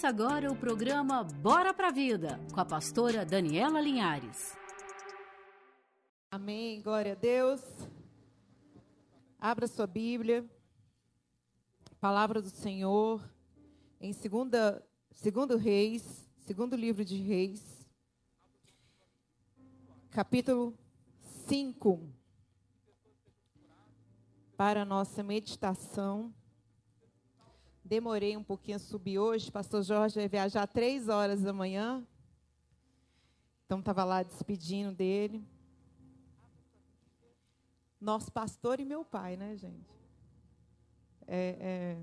Ouça agora o programa Bora pra Vida, com a pastora Daniela Linhares. Amém, glória a Deus. Abra sua Bíblia. Palavra do Senhor em segunda, segundo Reis, segundo livro de Reis, capítulo 5. Para a nossa meditação. Demorei um pouquinho a subir hoje. Pastor Jorge vai viajar três horas da manhã. Então, estava lá despedindo dele. Nosso pastor e meu pai, né, gente? É, é,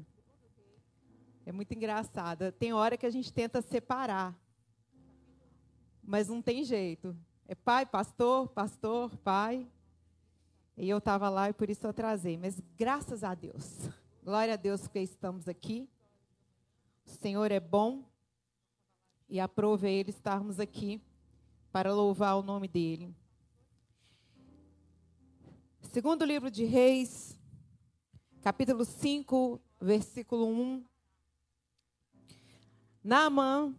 é muito engraçado. Tem hora que a gente tenta separar. Mas não tem jeito. É pai, pastor, pastor, pai. E eu estava lá e por isso eu atrasei. Mas graças a Deus. Glória a Deus que estamos aqui. O Senhor é bom e aprove Ele estarmos aqui para louvar o nome dEle. Segundo livro de Reis, capítulo 5, versículo 1. Naamã,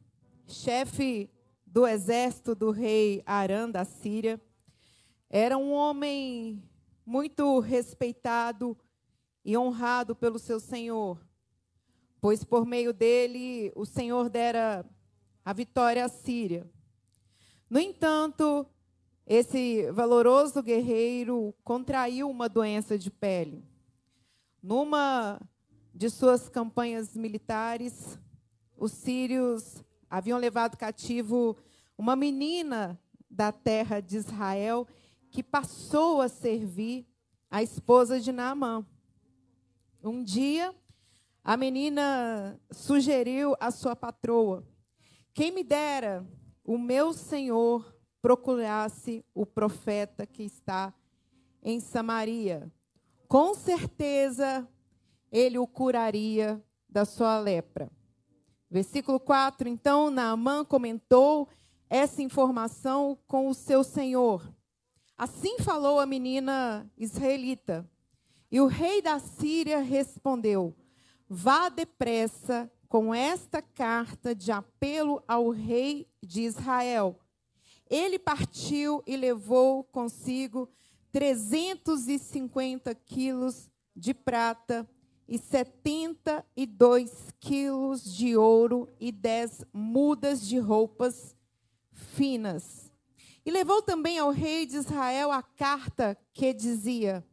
chefe do exército do rei Arã da Síria, era um homem muito respeitado e honrado pelo seu senhor, pois por meio dele o Senhor dera a vitória à Síria. No entanto, esse valoroso guerreiro contraiu uma doença de pele. Numa de suas campanhas militares, os sírios haviam levado cativo uma menina da terra de Israel que passou a servir a esposa de Naamã. Um dia, a menina sugeriu à sua patroa: Quem me dera o meu senhor procurasse o profeta que está em Samaria. Com certeza ele o curaria da sua lepra. Versículo 4: Então Naamã comentou essa informação com o seu senhor. Assim falou a menina israelita. E o rei da Síria respondeu: Vá depressa com esta carta de apelo ao rei de Israel. Ele partiu e levou consigo 350 quilos de prata e 72 quilos de ouro e 10 mudas de roupas finas. E levou também ao rei de Israel a carta que dizia: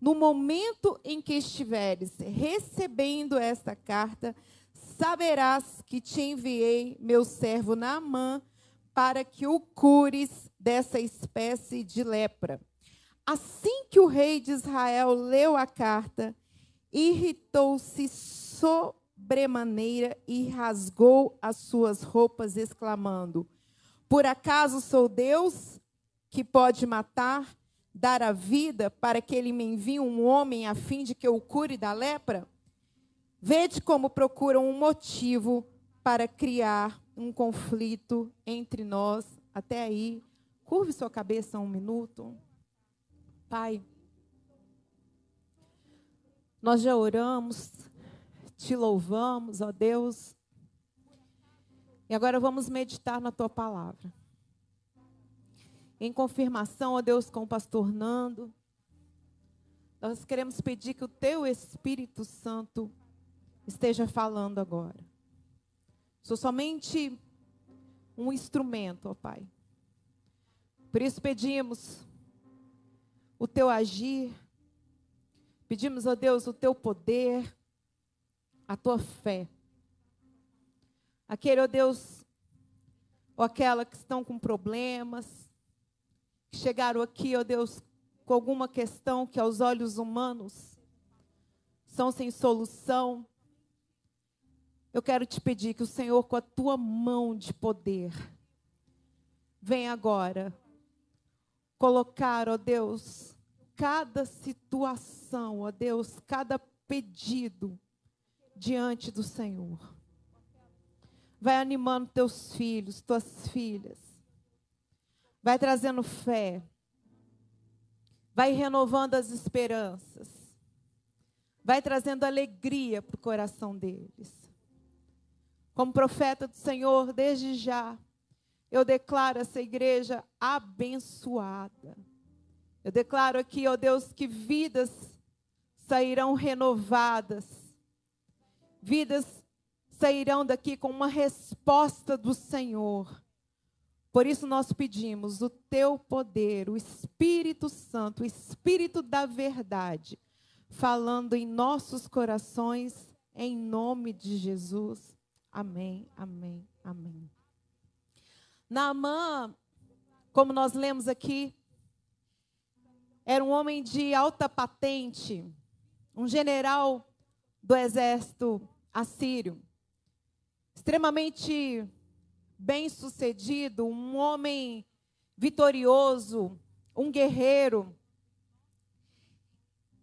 no momento em que estiveres recebendo esta carta, saberás que te enviei meu servo Naamã para que o cures dessa espécie de lepra. Assim que o rei de Israel leu a carta, irritou-se sobremaneira e rasgou as suas roupas, exclamando: Por acaso sou Deus que pode matar dar a vida para que ele me envie um homem a fim de que eu o cure da lepra? Vede como procuram um motivo para criar um conflito entre nós. Até aí, curve sua cabeça um minuto. Pai, nós já oramos, te louvamos, ó Deus. E agora vamos meditar na tua palavra em confirmação, ó Deus, com o pastor Nando. Nós queremos pedir que o teu Espírito Santo esteja falando agora. Sou somente um instrumento, ó Pai. Por isso pedimos o teu agir, pedimos, ó Deus, o teu poder, a tua fé. Aquele, ó Deus, ou aquela que estão com problemas, chegaram aqui, ó Deus, com alguma questão que aos olhos humanos são sem solução. Eu quero te pedir que o Senhor, com a tua mão de poder, venha agora colocar, ó Deus, cada situação, ó Deus, cada pedido diante do Senhor. Vai animando teus filhos, tuas filhas vai trazendo fé, vai renovando as esperanças, vai trazendo alegria para o coração deles. como profeta do Senhor, desde já, eu declaro essa igreja abençoada. Eu declaro aqui, ó Deus, que vidas sairão renovadas, vidas sairão daqui com uma resposta do Senhor. Por isso nós pedimos o teu poder, o Espírito Santo, o Espírito da verdade, falando em nossos corações, em nome de Jesus. Amém, amém, amém. Naamã, como nós lemos aqui, era um homem de alta patente, um general do exército assírio, extremamente bem-sucedido, um homem vitorioso, um guerreiro.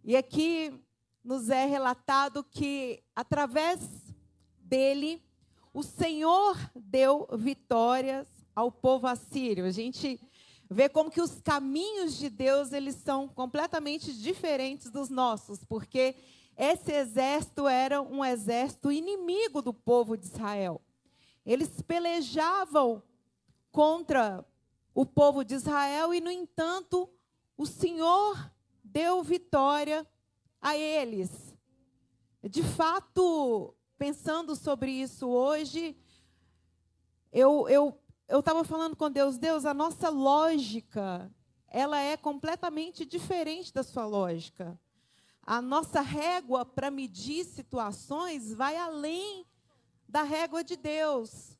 E aqui nos é relatado que através dele o Senhor deu vitórias ao povo assírio. A gente vê como que os caminhos de Deus eles são completamente diferentes dos nossos, porque esse exército era um exército inimigo do povo de Israel. Eles pelejavam contra o povo de Israel e, no entanto, o Senhor deu vitória a eles. De fato, pensando sobre isso hoje, eu, eu eu estava falando com Deus, Deus, a nossa lógica, ela é completamente diferente da sua lógica. A nossa régua para medir situações vai além da régua de Deus.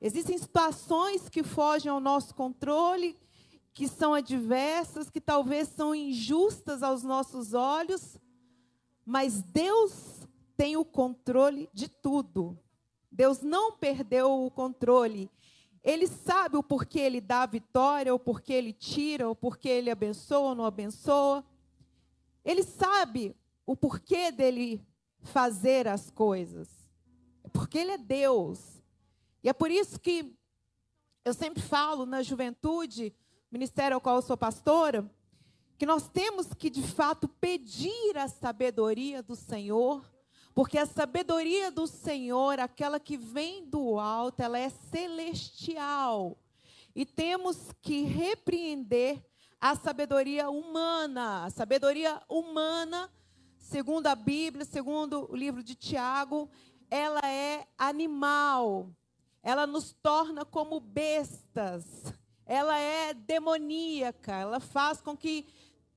Existem situações que fogem ao nosso controle, que são adversas, que talvez são injustas aos nossos olhos, mas Deus tem o controle de tudo. Deus não perdeu o controle. Ele sabe o porquê ele dá a vitória, o porquê ele tira, o porquê ele abençoa ou não abençoa. Ele sabe o porquê dele fazer as coisas. Porque ele é Deus. E é por isso que eu sempre falo na juventude, ministério ao qual eu sou pastora, que nós temos que de fato pedir a sabedoria do Senhor porque a sabedoria do Senhor, aquela que vem do alto, ela é celestial. E temos que repreender a sabedoria humana. A sabedoria humana, segundo a Bíblia, segundo o livro de Tiago, ela é animal. Ela nos torna como bestas. Ela é demoníaca. Ela faz com que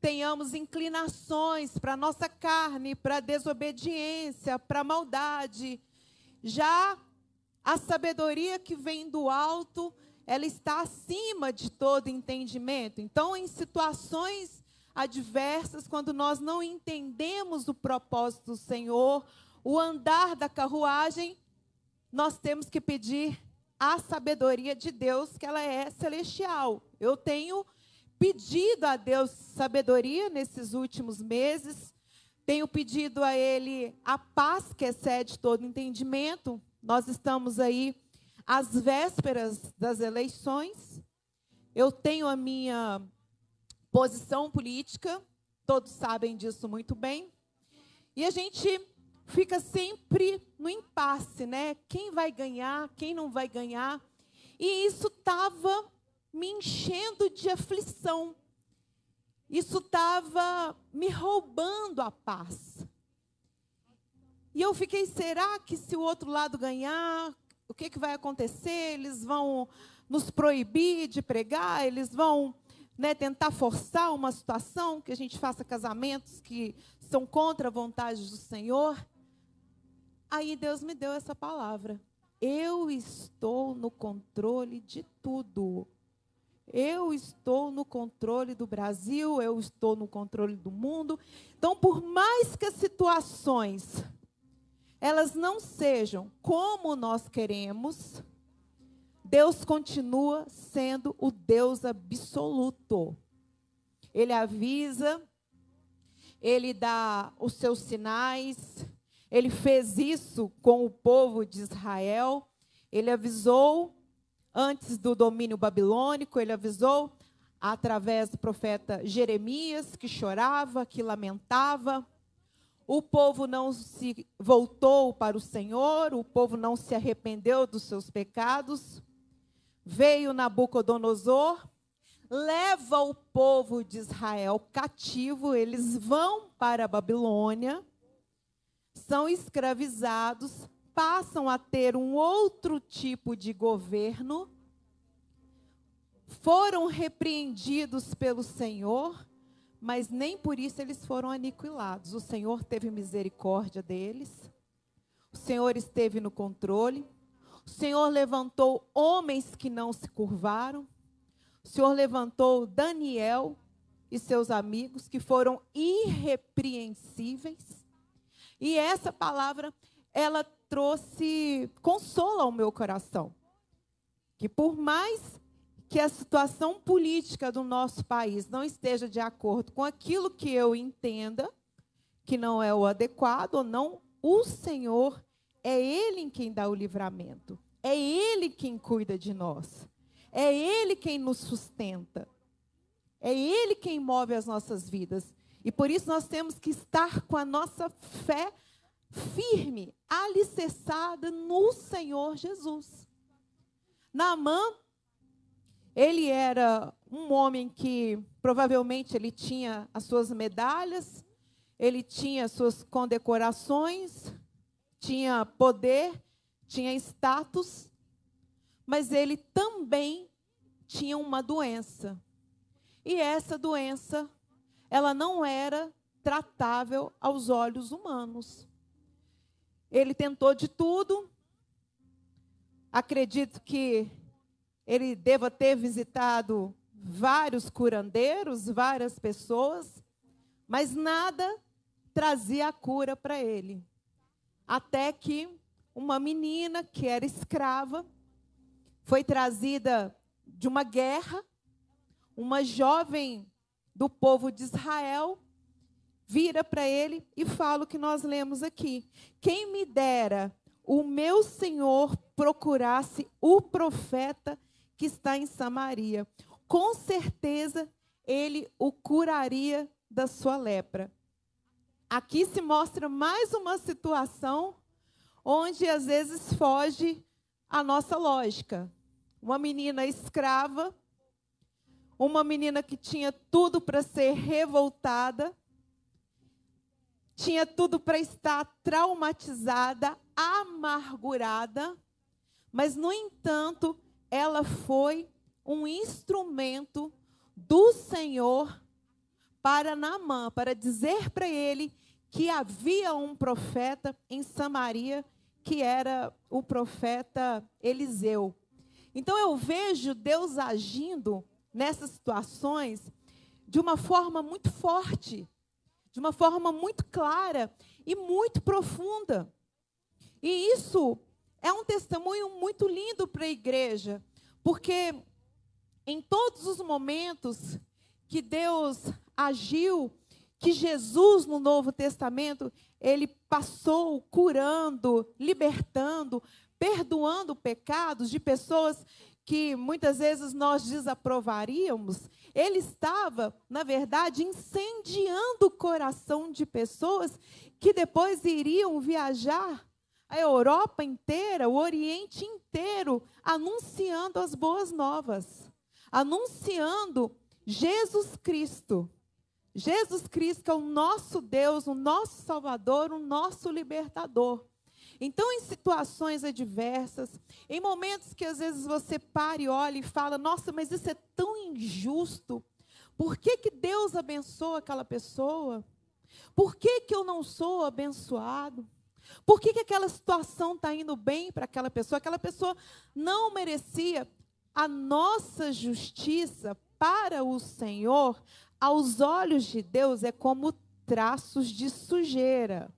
tenhamos inclinações para nossa carne, para desobediência, para maldade. Já a sabedoria que vem do alto, ela está acima de todo entendimento. Então, em situações adversas, quando nós não entendemos o propósito do Senhor, o andar da carruagem, nós temos que pedir a sabedoria de Deus, que ela é celestial. Eu tenho pedido a Deus sabedoria nesses últimos meses. Tenho pedido a Ele a paz que excede todo entendimento. Nós estamos aí às vésperas das eleições. Eu tenho a minha posição política, todos sabem disso muito bem. E a gente fica sempre no impasse, né? Quem vai ganhar, quem não vai ganhar. E isso estava me enchendo de aflição. Isso estava me roubando a paz. E eu fiquei, será que se o outro lado ganhar, o que, que vai acontecer? Eles vão nos proibir de pregar, eles vão né, tentar forçar uma situação que a gente faça casamentos que são contra a vontade do Senhor. Aí Deus me deu essa palavra. Eu estou no controle de tudo. Eu estou no controle do Brasil, eu estou no controle do mundo. Então, por mais que as situações elas não sejam como nós queremos, Deus continua sendo o Deus absoluto. Ele avisa, ele dá os seus sinais, ele fez isso com o povo de Israel, ele avisou antes do domínio babilônico, ele avisou através do profeta Jeremias, que chorava, que lamentava. o povo não se voltou para o Senhor, o povo não se arrependeu dos seus pecados. Veio Nabucodonosor, leva o povo de Israel cativo, eles vão para a Babilônia, são escravizados, passam a ter um outro tipo de governo, foram repreendidos pelo Senhor, mas nem por isso eles foram aniquilados. O Senhor teve misericórdia deles, o Senhor esteve no controle, o Senhor levantou homens que não se curvaram, o Senhor levantou Daniel e seus amigos, que foram irrepreensíveis. E essa palavra, ela trouxe consolo ao meu coração. Que por mais que a situação política do nosso país não esteja de acordo com aquilo que eu entenda, que não é o adequado ou não, o Senhor é Ele em quem dá o livramento. É Ele quem cuida de nós. É Ele quem nos sustenta. É Ele quem move as nossas vidas. E por isso nós temos que estar com a nossa fé firme, alicerçada no Senhor Jesus. Naamã, ele era um homem que provavelmente ele tinha as suas medalhas, ele tinha as suas condecorações, tinha poder, tinha status, mas ele também tinha uma doença. E essa doença, ela não era tratável aos olhos humanos. Ele tentou de tudo. Acredito que ele deva ter visitado vários curandeiros, várias pessoas, mas nada trazia a cura para ele. Até que uma menina que era escrava foi trazida de uma guerra, uma jovem do povo de Israel vira para ele e fala o que nós lemos aqui: Quem me dera o meu senhor procurasse o profeta que está em Samaria, com certeza ele o curaria da sua lepra. Aqui se mostra mais uma situação onde às vezes foge a nossa lógica uma menina escrava, uma menina que tinha tudo para ser revoltada, tinha tudo para estar traumatizada, amargurada, mas, no entanto, ela foi um instrumento do Senhor para Naamã, para dizer para ele que havia um profeta em Samaria, que era o profeta Eliseu. Então eu vejo Deus agindo nessas situações de uma forma muito forte, de uma forma muito clara e muito profunda. E isso é um testemunho muito lindo para a igreja, porque em todos os momentos que Deus agiu, que Jesus no Novo Testamento, ele passou curando, libertando, perdoando pecados de pessoas que muitas vezes nós desaprovaríamos, ele estava, na verdade, incendiando o coração de pessoas que depois iriam viajar a Europa inteira, o Oriente inteiro, anunciando as boas novas, anunciando Jesus Cristo. Jesus Cristo é o nosso Deus, o nosso Salvador, o nosso libertador. Então, em situações adversas, em momentos que às vezes você para e olha e fala: Nossa, mas isso é tão injusto. Por que, que Deus abençoa aquela pessoa? Por que, que eu não sou abençoado? Por que, que aquela situação está indo bem para aquela pessoa? Aquela pessoa não merecia a nossa justiça para o Senhor, aos olhos de Deus, é como traços de sujeira.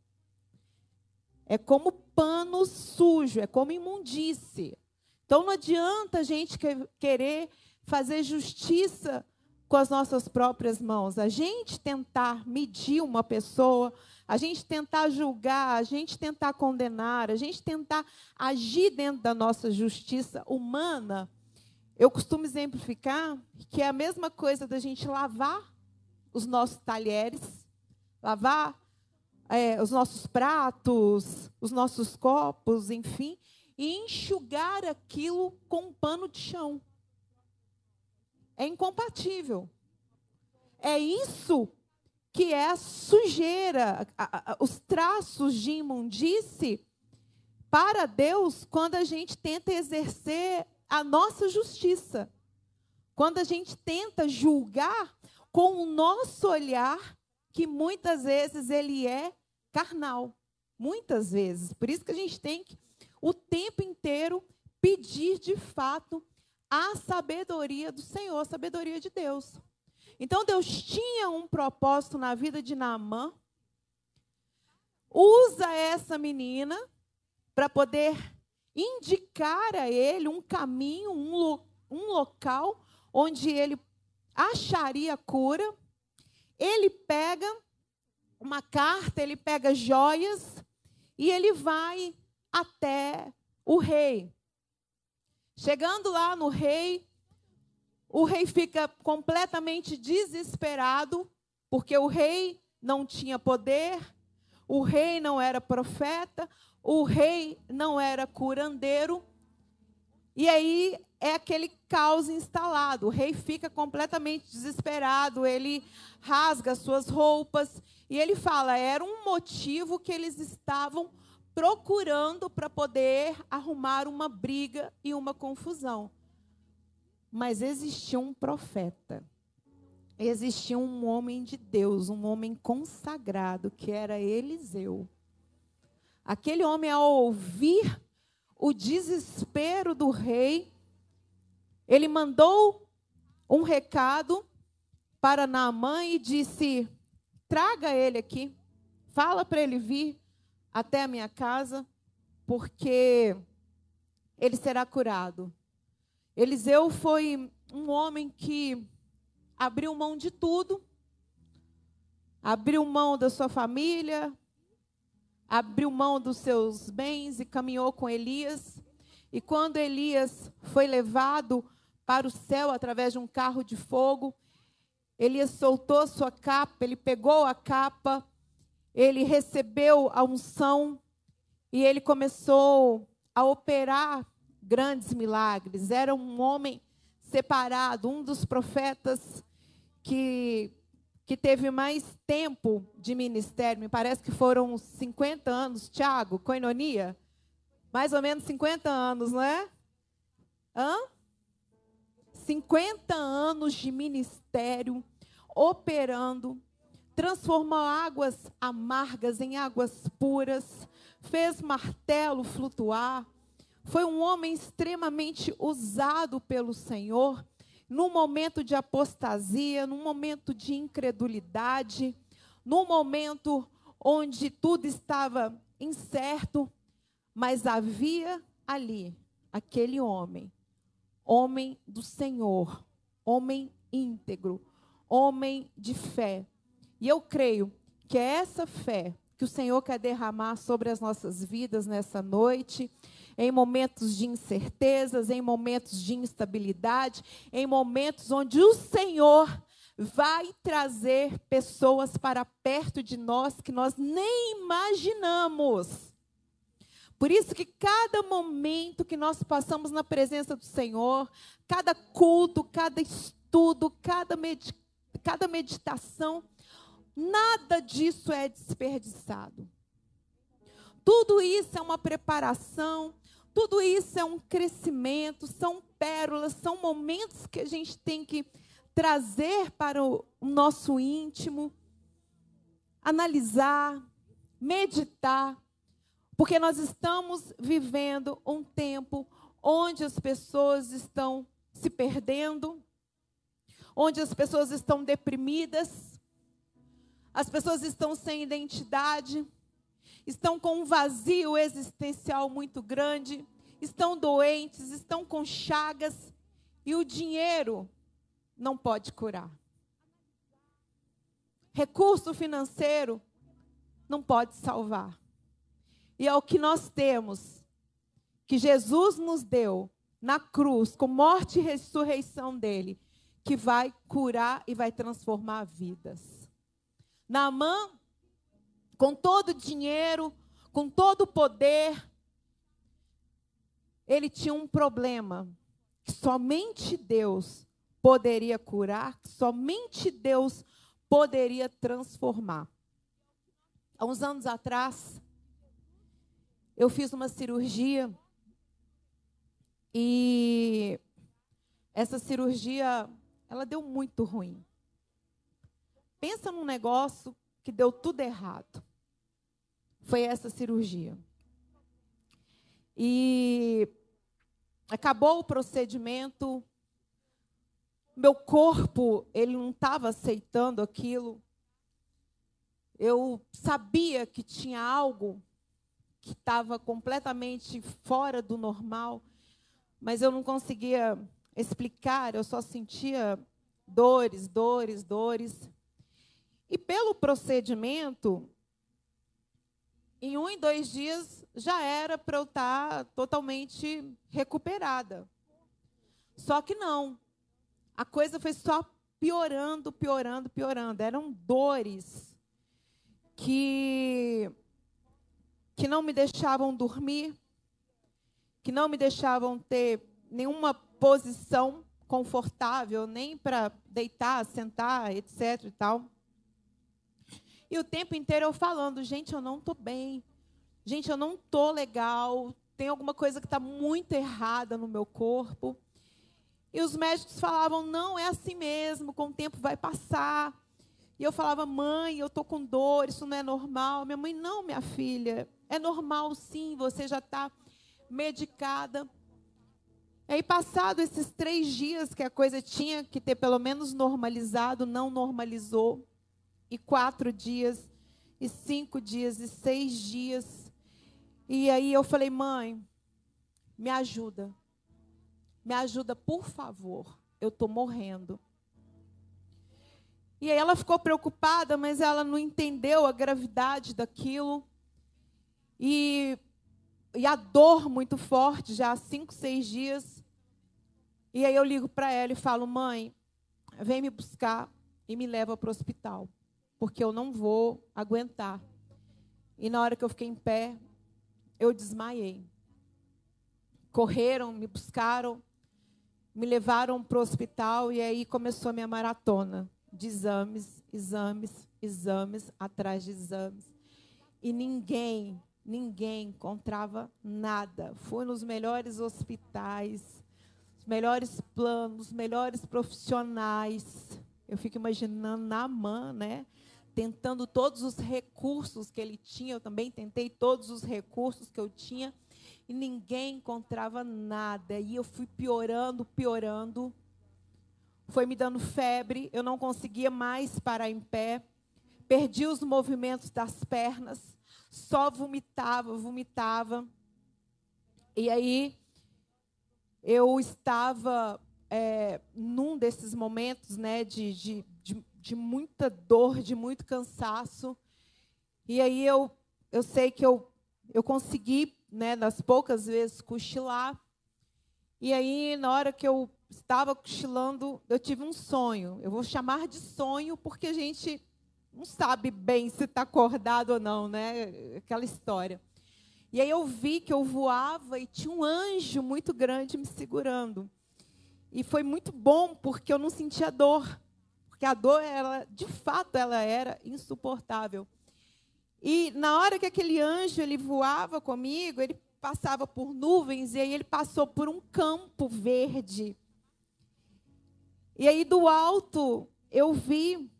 É como pano sujo, é como imundície. Então não adianta a gente querer fazer justiça com as nossas próprias mãos. A gente tentar medir uma pessoa, a gente tentar julgar, a gente tentar condenar, a gente tentar agir dentro da nossa justiça humana. Eu costumo exemplificar que é a mesma coisa da gente lavar os nossos talheres, lavar é, os nossos pratos, os nossos copos, enfim, e enxugar aquilo com um pano de chão. É incompatível. É isso que é a sujeira, a, a, os traços de imundície para Deus quando a gente tenta exercer a nossa justiça. Quando a gente tenta julgar com o nosso olhar, que muitas vezes ele é carnal. Muitas vezes. Por isso que a gente tem que, o tempo inteiro, pedir de fato a sabedoria do Senhor, a sabedoria de Deus. Então Deus tinha um propósito na vida de Naamã. Usa essa menina para poder indicar a ele um caminho, um, lo, um local onde ele acharia cura. Ele pega uma carta, ele pega joias e ele vai até o rei. Chegando lá no rei, o rei fica completamente desesperado, porque o rei não tinha poder, o rei não era profeta, o rei não era curandeiro. E aí é aquele caos instalado. O rei fica completamente desesperado, ele rasga suas roupas e ele fala: era um motivo que eles estavam procurando para poder arrumar uma briga e uma confusão. Mas existia um profeta. Existia um homem de Deus, um homem consagrado, que era Eliseu. Aquele homem, ao ouvir o desespero do rei, ele mandou um recado para Naamã e disse: traga ele aqui, fala para ele vir até a minha casa, porque ele será curado. Eliseu foi um homem que abriu mão de tudo, abriu mão da sua família, abriu mão dos seus bens e caminhou com Elias. E quando Elias foi levado para o céu através de um carro de fogo, Elias soltou sua capa, ele pegou a capa, ele recebeu a unção e ele começou a operar grandes milagres. Era um homem separado, um dos profetas que que teve mais tempo de ministério, me parece que foram 50 anos, Tiago, coinonia? Mais ou menos 50 anos, não é? Hã? 50 anos de ministério, operando, transformou águas amargas em águas puras, fez martelo flutuar, foi um homem extremamente usado pelo Senhor num momento de apostasia, num momento de incredulidade, num momento onde tudo estava incerto, mas havia ali aquele homem, homem do Senhor, homem íntegro, homem de fé. E eu creio que é essa fé que o Senhor quer derramar sobre as nossas vidas nessa noite em momentos de incertezas, em momentos de instabilidade, em momentos onde o Senhor vai trazer pessoas para perto de nós que nós nem imaginamos. Por isso que cada momento que nós passamos na presença do Senhor, cada culto, cada estudo, cada, med cada meditação, nada disso é desperdiçado. Tudo isso é uma preparação, tudo isso é um crescimento, são pérolas, são momentos que a gente tem que trazer para o nosso íntimo, analisar, meditar, porque nós estamos vivendo um tempo onde as pessoas estão se perdendo, onde as pessoas estão deprimidas, as pessoas estão sem identidade estão com um vazio existencial muito grande, estão doentes, estão com chagas e o dinheiro não pode curar. Recurso financeiro não pode salvar. E é o que nós temos, que Jesus nos deu na cruz, com morte e ressurreição dele, que vai curar e vai transformar vidas. Naamã com todo o dinheiro, com todo o poder, ele tinha um problema que somente Deus poderia curar, que somente Deus poderia transformar. Há uns anos atrás, eu fiz uma cirurgia e essa cirurgia, ela deu muito ruim. Pensa num negócio que deu tudo errado. Foi essa cirurgia. E acabou o procedimento, meu corpo, ele não estava aceitando aquilo. Eu sabia que tinha algo que estava completamente fora do normal, mas eu não conseguia explicar, eu só sentia dores, dores, dores. E pelo procedimento, em um e dois dias já era para eu estar tá totalmente recuperada. Só que não. A coisa foi só piorando, piorando, piorando. Eram dores que que não me deixavam dormir, que não me deixavam ter nenhuma posição confortável, nem para deitar, sentar, etc e tal. E o tempo inteiro eu falando, gente, eu não estou bem. Gente, eu não estou legal. Tem alguma coisa que está muito errada no meu corpo. E os médicos falavam, não, é assim mesmo, com o tempo vai passar. E eu falava, mãe, eu estou com dor, isso não é normal. Minha mãe, não, minha filha, é normal sim, você já está medicada. E aí, passado esses três dias que a coisa tinha que ter pelo menos normalizado, não normalizou. E quatro dias, e cinco dias, e seis dias. E aí eu falei, mãe, me ajuda. Me ajuda, por favor. Eu estou morrendo. E aí ela ficou preocupada, mas ela não entendeu a gravidade daquilo. E, e a dor muito forte, já há cinco, seis dias. E aí eu ligo para ela e falo, mãe, vem me buscar e me leva para o hospital. Porque eu não vou aguentar. E na hora que eu fiquei em pé, eu desmaiei. Correram, me buscaram, me levaram para o hospital e aí começou a minha maratona de exames, exames, exames, atrás de exames. E ninguém, ninguém encontrava nada. Fui nos melhores hospitais, os melhores planos, os melhores profissionais. Eu fico imaginando na mão, né? Tentando todos os recursos que ele tinha, eu também tentei todos os recursos que eu tinha e ninguém encontrava nada. E eu fui piorando, piorando. Foi me dando febre, eu não conseguia mais parar em pé. Perdi os movimentos das pernas, só vomitava, vomitava. E aí eu estava é, num desses momentos né, de, de, de, de, muita dor, de muito cansaço. E aí eu, eu sei que eu, eu consegui né, nas poucas vezes cochilar. E aí, na hora que eu estava cochilando, eu tive um sonho. Eu vou chamar de sonho porque a gente não sabe bem se está acordado ou não, né? Aquela história. E aí eu vi que eu voava e tinha um anjo muito grande me segurando. E foi muito bom porque eu não sentia dor, porque a dor ela, de fato, ela era insuportável. E na hora que aquele anjo ele voava comigo, ele passava por nuvens e aí ele passou por um campo verde. E aí do alto eu vi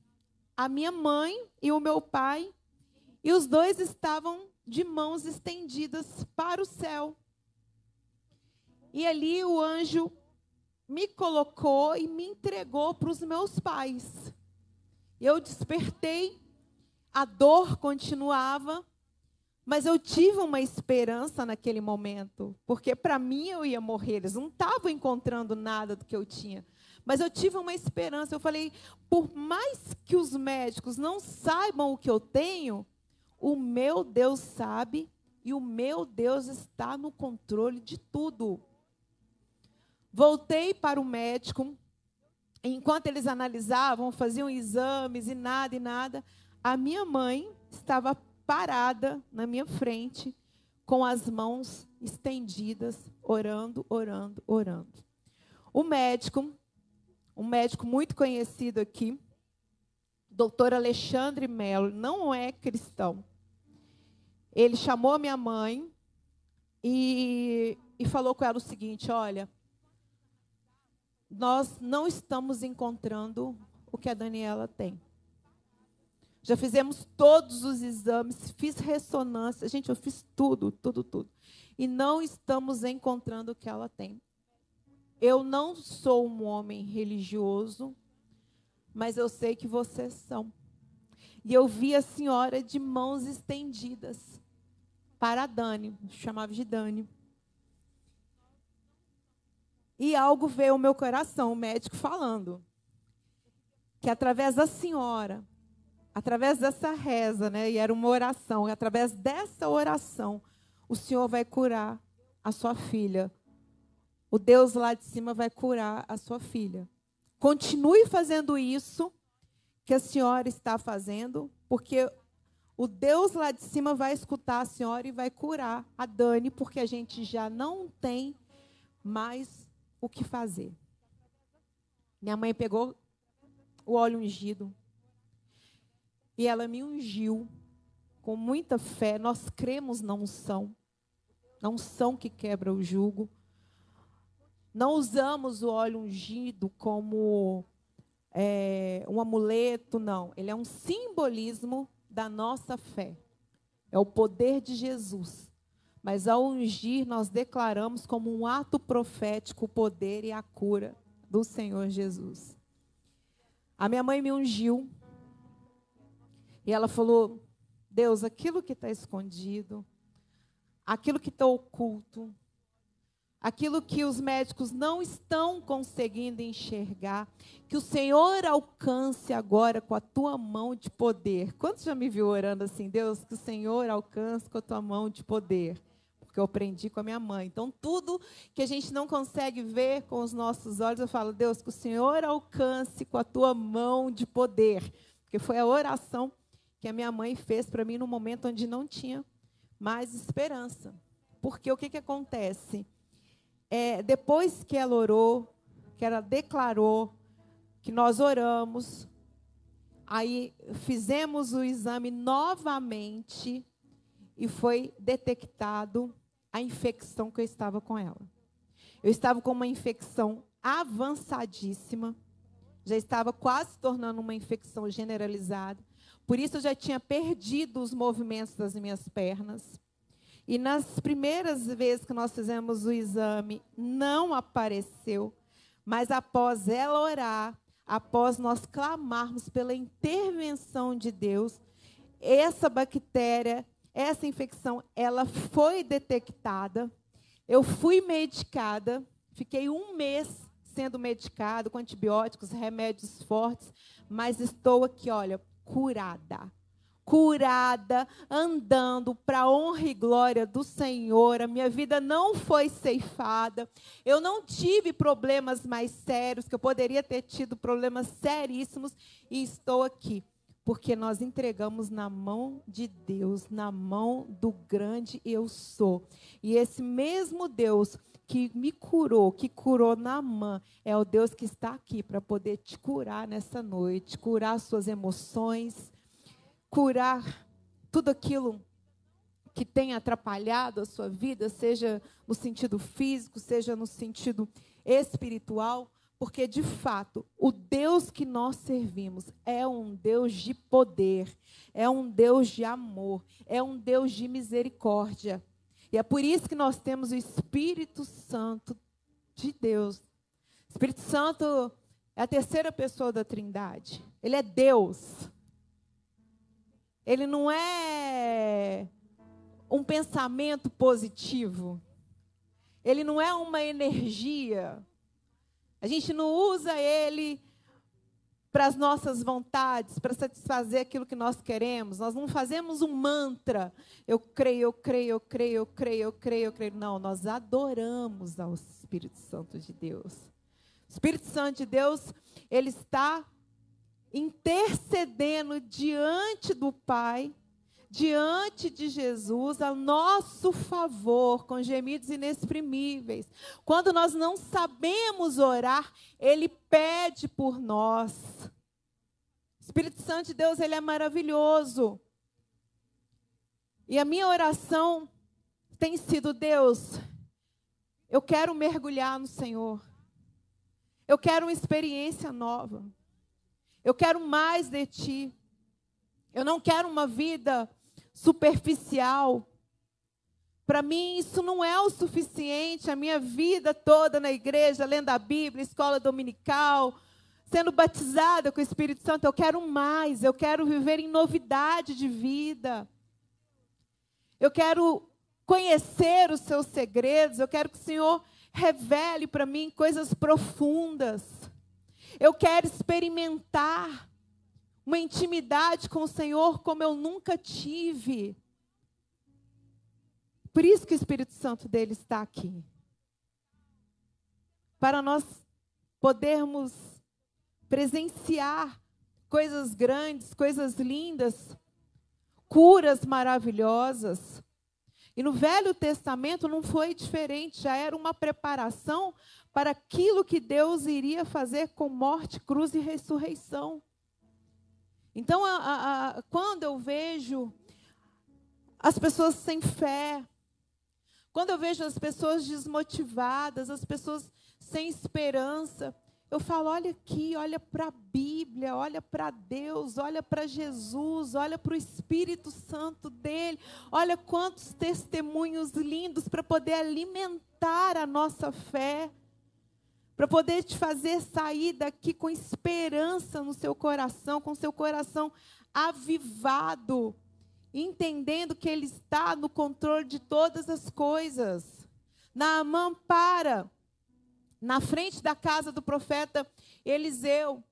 a minha mãe e o meu pai e os dois estavam de mãos estendidas para o céu. E ali o anjo me colocou e me entregou para os meus pais. Eu despertei a dor continuava, mas eu tive uma esperança naquele momento, porque para mim eu ia morrer, eles não estavam encontrando nada do que eu tinha. Mas eu tive uma esperança. Eu falei, por mais que os médicos não saibam o que eu tenho, o meu Deus sabe e o meu Deus está no controle de tudo. Voltei para o médico. Enquanto eles analisavam, faziam exames e nada e nada, a minha mãe estava parada na minha frente, com as mãos estendidas, orando, orando, orando. O médico, um médico muito conhecido aqui, doutor Alexandre Melo, não é cristão. Ele chamou minha mãe e, e falou com ela o seguinte: olha, nós não estamos encontrando o que a Daniela tem. Já fizemos todos os exames, fiz ressonância, gente, eu fiz tudo, tudo, tudo. E não estamos encontrando o que ela tem. Eu não sou um homem religioso, mas eu sei que vocês são. E eu vi a senhora de mãos estendidas para Dani, chamava de Dani. E algo veio ao meu coração, o médico falando que através da senhora, através dessa reza, né, e era uma oração, através dessa oração, o Senhor vai curar a sua filha. O Deus lá de cima vai curar a sua filha. Continue fazendo isso que a senhora está fazendo, porque o Deus lá de cima vai escutar a senhora e vai curar a Dani, porque a gente já não tem mais o que fazer. Minha mãe pegou o óleo ungido e ela me ungiu com muita fé. Nós cremos na unção, na unção que quebra o jugo. Não usamos o óleo ungido como é, um amuleto, não. Ele é um simbolismo da nossa fé. É o poder de Jesus mas ao ungir, nós declaramos como um ato profético o poder e a cura do Senhor Jesus. A minha mãe me ungiu. E ela falou: Deus, aquilo que está escondido, aquilo que está oculto, aquilo que os médicos não estão conseguindo enxergar, que o Senhor alcance agora com a tua mão de poder. Quantos já me viu orando assim, Deus, que o Senhor alcance com a tua mão de poder? porque eu aprendi com a minha mãe. Então, tudo que a gente não consegue ver com os nossos olhos, eu falo, Deus, que o Senhor alcance com a tua mão de poder. Porque foi a oração que a minha mãe fez para mim no momento onde não tinha mais esperança. Porque o que, que acontece? É, depois que ela orou, que ela declarou, que nós oramos, aí fizemos o exame novamente e foi detectado a infecção que eu estava com ela. Eu estava com uma infecção avançadíssima, já estava quase se tornando uma infecção generalizada. Por isso eu já tinha perdido os movimentos das minhas pernas. E nas primeiras vezes que nós fizemos o exame, não apareceu. Mas após ela orar, após nós clamarmos pela intervenção de Deus, essa bactéria essa infecção, ela foi detectada. Eu fui medicada, fiquei um mês sendo medicado com antibióticos, remédios fortes, mas estou aqui, olha, curada. Curada, andando para a honra e glória do Senhor. A minha vida não foi ceifada. Eu não tive problemas mais sérios, que eu poderia ter tido problemas seríssimos, e estou aqui porque nós entregamos na mão de Deus, na mão do grande eu sou. E esse mesmo Deus que me curou, que curou Naamã, é o Deus que está aqui para poder te curar nessa noite, curar suas emoções, curar tudo aquilo que tem atrapalhado a sua vida, seja no sentido físico, seja no sentido espiritual. Porque, de fato, o Deus que nós servimos é um Deus de poder, é um Deus de amor, é um Deus de misericórdia. E é por isso que nós temos o Espírito Santo de Deus. Espírito Santo é a terceira pessoa da Trindade. Ele é Deus. Ele não é um pensamento positivo. Ele não é uma energia a gente não usa ele para as nossas vontades, para satisfazer aquilo que nós queremos. Nós não fazemos um mantra. Eu creio, eu creio, eu creio, eu creio, eu creio, eu creio. Não, nós adoramos ao Espírito Santo de Deus. O Espírito Santo de Deus, ele está intercedendo diante do Pai, diante de Jesus a nosso favor, com gemidos inexprimíveis. Quando nós não sabemos orar, Ele pede por nós. O Espírito Santo de Deus, Ele é maravilhoso. E a minha oração tem sido: Deus, eu quero mergulhar no Senhor. Eu quero uma experiência nova. Eu quero mais de Ti. Eu não quero uma vida superficial. Para mim, isso não é o suficiente. A minha vida toda na igreja, lendo a Bíblia, escola dominical, sendo batizada com o Espírito Santo. Eu quero mais. Eu quero viver em novidade de vida. Eu quero conhecer os seus segredos. Eu quero que o Senhor revele para mim coisas profundas. Eu quero experimentar uma intimidade com o Senhor como eu nunca tive. Por isso que o Espírito Santo dele está aqui. Para nós podermos presenciar coisas grandes, coisas lindas, curas maravilhosas. E no Velho Testamento não foi diferente, já era uma preparação para aquilo que Deus iria fazer com morte, cruz e ressurreição. Então, a, a, a, quando eu vejo as pessoas sem fé, quando eu vejo as pessoas desmotivadas, as pessoas sem esperança, eu falo: olha aqui, olha para a Bíblia, olha para Deus, olha para Jesus, olha para o Espírito Santo dele, olha quantos testemunhos lindos para poder alimentar a nossa fé para poder te fazer sair daqui com esperança no seu coração, com seu coração avivado, entendendo que Ele está no controle de todas as coisas. Naamã para na frente da casa do profeta Eliseu,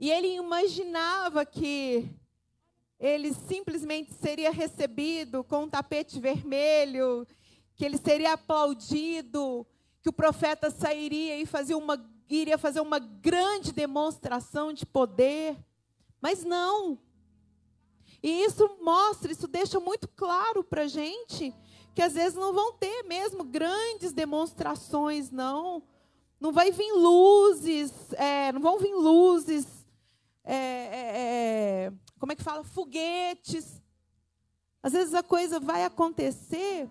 e ele imaginava que ele simplesmente seria recebido com um tapete vermelho, que ele seria aplaudido, que o profeta sairia e fazia uma, iria fazer uma grande demonstração de poder. Mas não. E isso mostra, isso deixa muito claro para a gente que às vezes não vão ter mesmo grandes demonstrações, não. Não vai vir luzes, é, não vão vir luzes, é, é, é como é que fala? Foguetes. Às vezes a coisa vai acontecer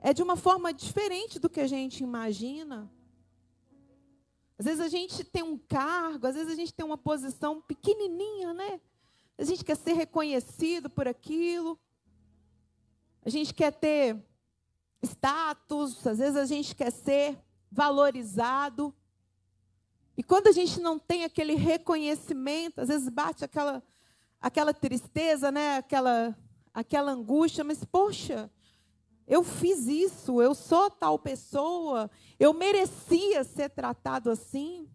é de uma forma diferente do que a gente imagina. Às vezes a gente tem um cargo, às vezes a gente tem uma posição pequenininha, né? A gente quer ser reconhecido por aquilo. A gente quer ter status, às vezes a gente quer ser valorizado. E quando a gente não tem aquele reconhecimento, às vezes bate aquela aquela tristeza, né? Aquela aquela angústia, mas poxa, eu fiz isso, eu sou tal pessoa, eu merecia ser tratado assim.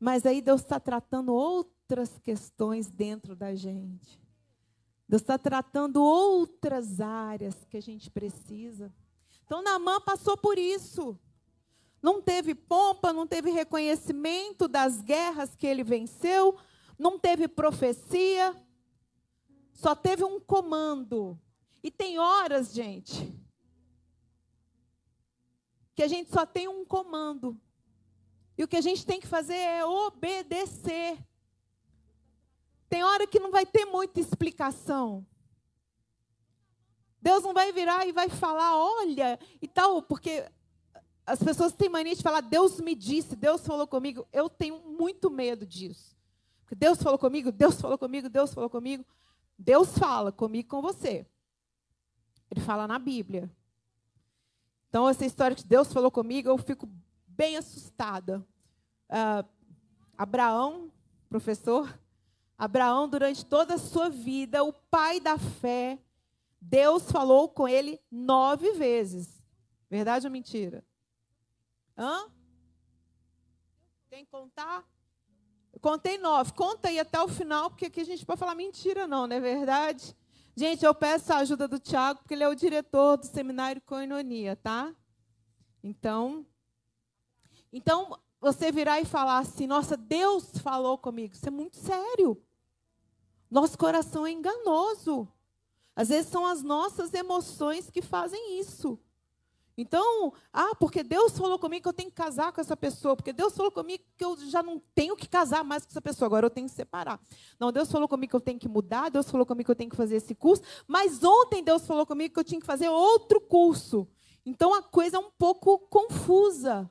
Mas aí Deus está tratando outras questões dentro da gente. Deus está tratando outras áreas que a gente precisa. Então, Naamã passou por isso. Não teve pompa, não teve reconhecimento das guerras que ele venceu, não teve profecia, só teve um comando e tem horas, gente, que a gente só tem um comando. E o que a gente tem que fazer é obedecer. Tem hora que não vai ter muita explicação. Deus não vai virar e vai falar, olha, e tal, porque as pessoas têm mania de falar, Deus me disse, Deus falou comigo. Eu tenho muito medo disso. Porque Deus falou comigo, Deus falou comigo, Deus falou comigo. Deus fala comigo com você. Ele fala na Bíblia. Então, essa história que Deus falou comigo, eu fico bem assustada. Uh, Abraão, professor, Abraão, durante toda a sua vida, o pai da fé, Deus falou com ele nove vezes. Verdade ou mentira? Hã? Tem que contar? Contei nove. Conta aí até o final, porque aqui a gente pode falar mentira, não, não é verdade? Gente, eu peço a ajuda do Tiago, porque ele é o diretor do seminário Coinonia, tá? Então, então você virar e falar assim: "Nossa, Deus falou comigo". Isso é muito sério. Nosso coração é enganoso. Às vezes são as nossas emoções que fazem isso. Então, ah, porque Deus falou comigo que eu tenho que casar com essa pessoa, porque Deus falou comigo que eu já não tenho que casar mais com essa pessoa, agora eu tenho que separar. Não, Deus falou comigo que eu tenho que mudar, Deus falou comigo que eu tenho que fazer esse curso, mas ontem Deus falou comigo que eu tinha que fazer outro curso. Então a coisa é um pouco confusa.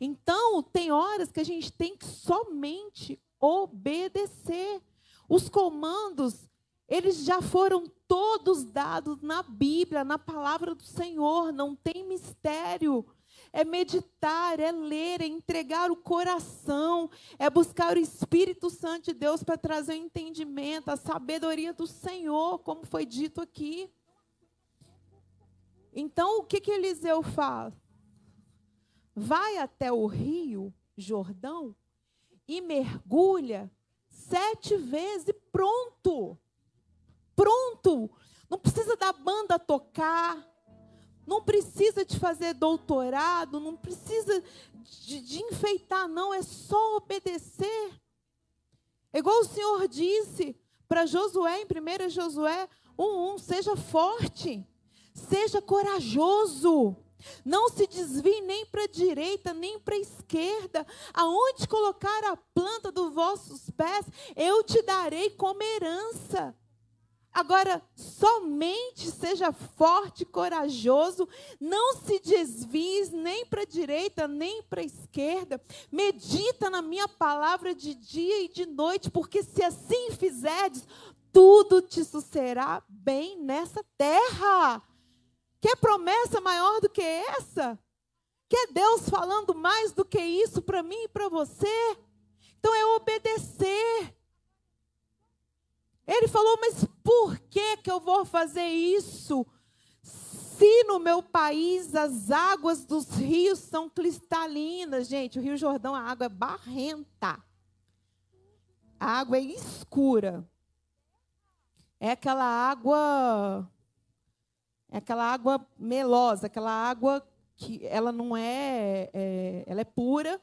Então, tem horas que a gente tem que somente obedecer. Os comandos, eles já foram todos dados na Bíblia, na palavra do Senhor, não tem mistério. É meditar, é ler, é entregar o coração, é buscar o Espírito Santo de Deus para trazer o entendimento, a sabedoria do Senhor, como foi dito aqui. Então, o que, que Eliseu faz? Vai até o rio Jordão e mergulha sete vezes e pronto. Pronto. Não precisa da banda tocar. Não precisa de fazer doutorado. Não precisa de, de enfeitar, não. É só obedecer. É igual o Senhor disse para Josué, em 1 Josué 1,1: seja forte, seja corajoso. Não se desvie nem para a direita, nem para a esquerda. Aonde colocar a planta dos vossos pés, eu te darei como herança. Agora, somente seja forte e corajoso, não se desvie nem para a direita, nem para a esquerda. Medita na minha palavra de dia e de noite, porque se assim fizerdes, tudo te sucederá bem nessa terra. Quer promessa maior do que essa? Quer Deus falando mais do que isso para mim e para você? Então é obedecer. Ele falou, mas por que, que eu vou fazer isso? Se no meu país as águas dos rios são cristalinas, gente, o Rio Jordão, a água é barrenta. A água é escura. É aquela água é aquela água melosa, aquela água que ela não é, é ela é pura,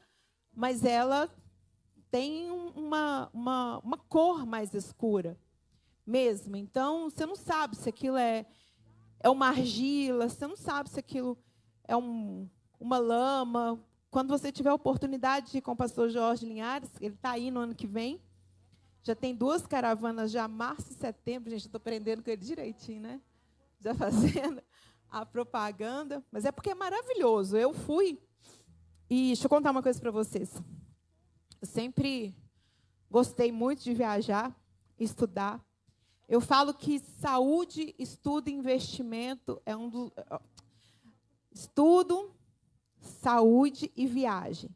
mas ela tem uma, uma, uma cor mais escura mesmo. Então, você não sabe se aquilo é, é uma argila, você não sabe se aquilo é um, uma lama. Quando você tiver a oportunidade de ir com o pastor Jorge Linhares, ele está aí no ano que vem, já tem duas caravanas já, março e setembro, gente, estou aprendendo com ele direitinho, né? Já fazendo a propaganda, mas é porque é maravilhoso. Eu fui e deixa eu contar uma coisa para vocês. Eu sempre gostei muito de viajar, estudar. Eu falo que saúde, estudo e investimento é um do estudo, saúde e viagem.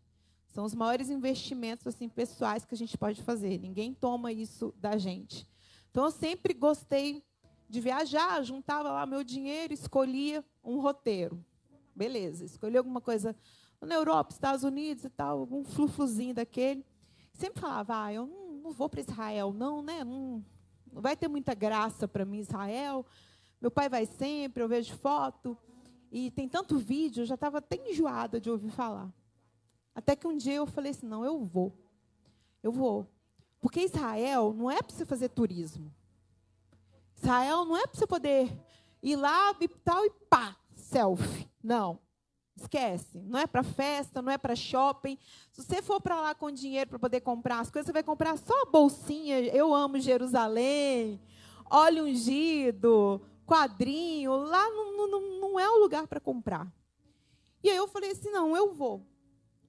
São os maiores investimentos assim pessoais que a gente pode fazer. Ninguém toma isso da gente. Então eu sempre gostei de viajar, juntava lá meu dinheiro, escolhia um roteiro. Beleza, escolhi alguma coisa na Europa, Estados Unidos e tal, algum flufluzinho daquele. Sempre falava, ah, eu não, não vou para Israel, não, né? Não, não vai ter muita graça para mim, Israel. Meu pai vai sempre, eu vejo foto. E tem tanto vídeo, eu já estava até enjoada de ouvir falar. Até que um dia eu falei assim: não, eu vou. Eu vou. Porque Israel não é para você fazer turismo. Israel não é para você poder ir lá e tal e pá, selfie. Não. Esquece. Não é para festa, não é para shopping. Se você for para lá com dinheiro para poder comprar as coisas, você vai comprar só bolsinha. Eu amo Jerusalém, óleo ungido, quadrinho. Lá não, não, não é o lugar para comprar. E aí eu falei assim: não, eu vou.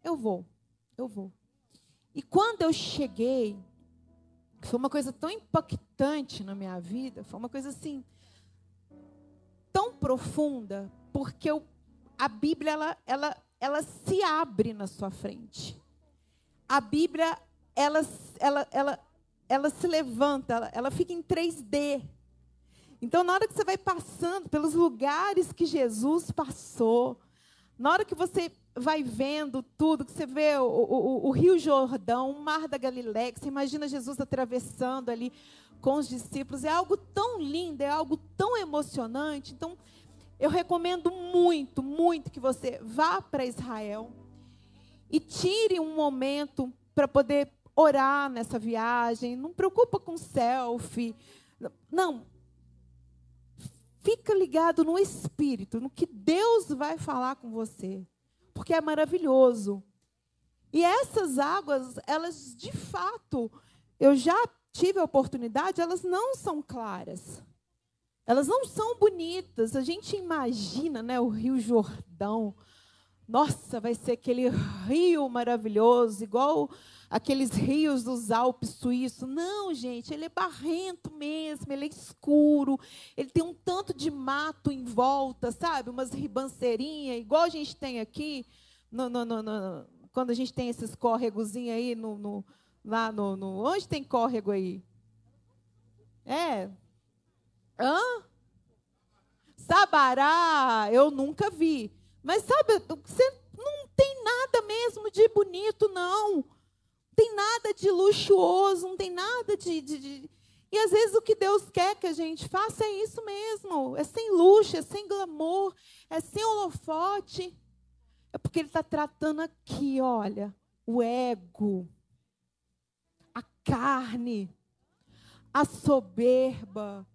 Eu vou. Eu vou. E quando eu cheguei, foi uma coisa tão impactante na minha vida, foi uma coisa assim, tão profunda, porque eu a Bíblia ela, ela, ela se abre na sua frente. A Bíblia ela, ela, ela, ela se levanta, ela, ela fica em 3D. Então, na hora que você vai passando pelos lugares que Jesus passou, na hora que você vai vendo tudo, que você vê o, o, o Rio Jordão, o Mar da Galileia, que você imagina Jesus atravessando ali com os discípulos, é algo tão lindo, é algo tão emocionante. Então, eu recomendo muito, muito que você vá para Israel e tire um momento para poder orar nessa viagem, não preocupa com selfie. Não. Fica ligado no espírito, no que Deus vai falar com você, porque é maravilhoso. E essas águas, elas de fato, eu já tive a oportunidade, elas não são claras. Elas não são bonitas. A gente imagina, né, o Rio Jordão. Nossa, vai ser aquele rio maravilhoso, igual aqueles rios dos Alpes suíços. Não, gente, ele é barrento mesmo, ele é escuro, ele tem um tanto de mato em volta, sabe? Umas ribanceirinhas, igual a gente tem aqui, no, no, no, quando a gente tem esses córregozinhos aí, no, lá no. Onde tem córrego aí? É, Hã? Sabará, eu nunca vi. Mas sabe, você não tem nada mesmo de bonito, não. Não tem nada de luxuoso, não tem nada de, de, de. E às vezes o que Deus quer que a gente faça é isso mesmo. É sem luxo, é sem glamour, é sem holofote. É porque Ele está tratando aqui, olha, o ego, a carne, a soberba,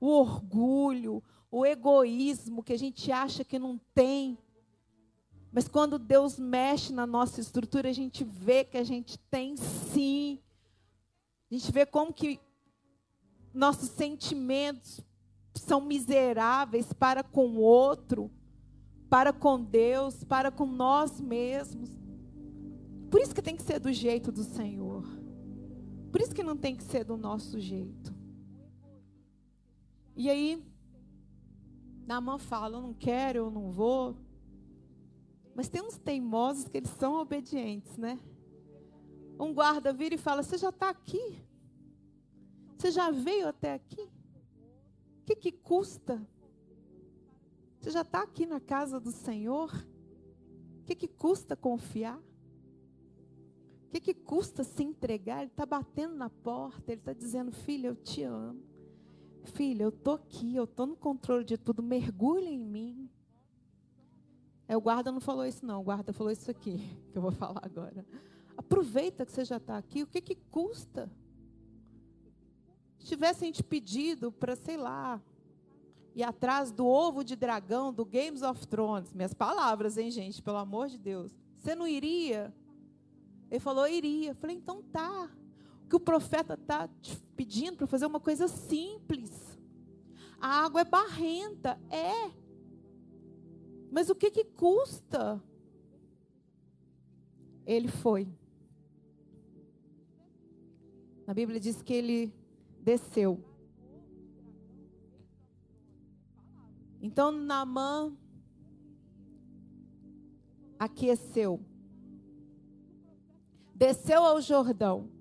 o orgulho, o egoísmo que a gente acha que não tem. Mas quando Deus mexe na nossa estrutura, a gente vê que a gente tem sim. A gente vê como que nossos sentimentos são miseráveis para com o outro, para com Deus, para com nós mesmos. Por isso que tem que ser do jeito do Senhor. Por isso que não tem que ser do nosso jeito. E aí, Naamã fala: Eu não quero, eu não vou. Mas tem uns teimosos que eles são obedientes, né? Um guarda vira e fala: Você já está aqui? Você já veio até aqui? O que, que custa? Você já está aqui na casa do Senhor? O que, que custa confiar? O que, que custa se entregar? Ele está batendo na porta, ele está dizendo: Filha, eu te amo. Filha, eu tô aqui, eu tô no controle de tudo, mergulha em mim. É, o guarda não falou isso, não. O guarda falou isso aqui, que eu vou falar agora. Aproveita que você já está aqui. O que, que custa? Se tivessem te pedido para, sei lá, ir atrás do ovo de dragão do Games of Thrones, minhas palavras, hein, gente? Pelo amor de Deus. Você não iria? Ele falou, iria. Eu falei, então tá que o profeta está te pedindo para fazer uma coisa simples. A água é barrenta, é. Mas o que, que custa? Ele foi. A Bíblia diz que ele desceu. Então Naamã aqueceu. Desceu ao Jordão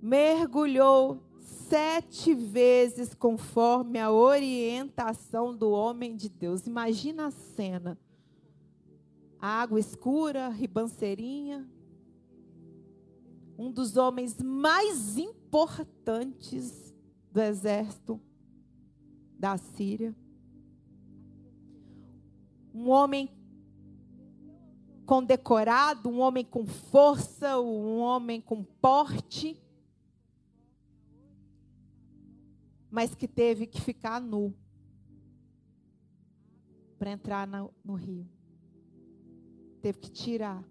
mergulhou sete vezes conforme a orientação do homem de Deus. Imagina a cena. A água escura, ribanceirinha. Um dos homens mais importantes do exército da Síria. Um homem condecorado, um homem com força, um homem com porte mas que teve que ficar nu para entrar no, no rio. Teve que tirar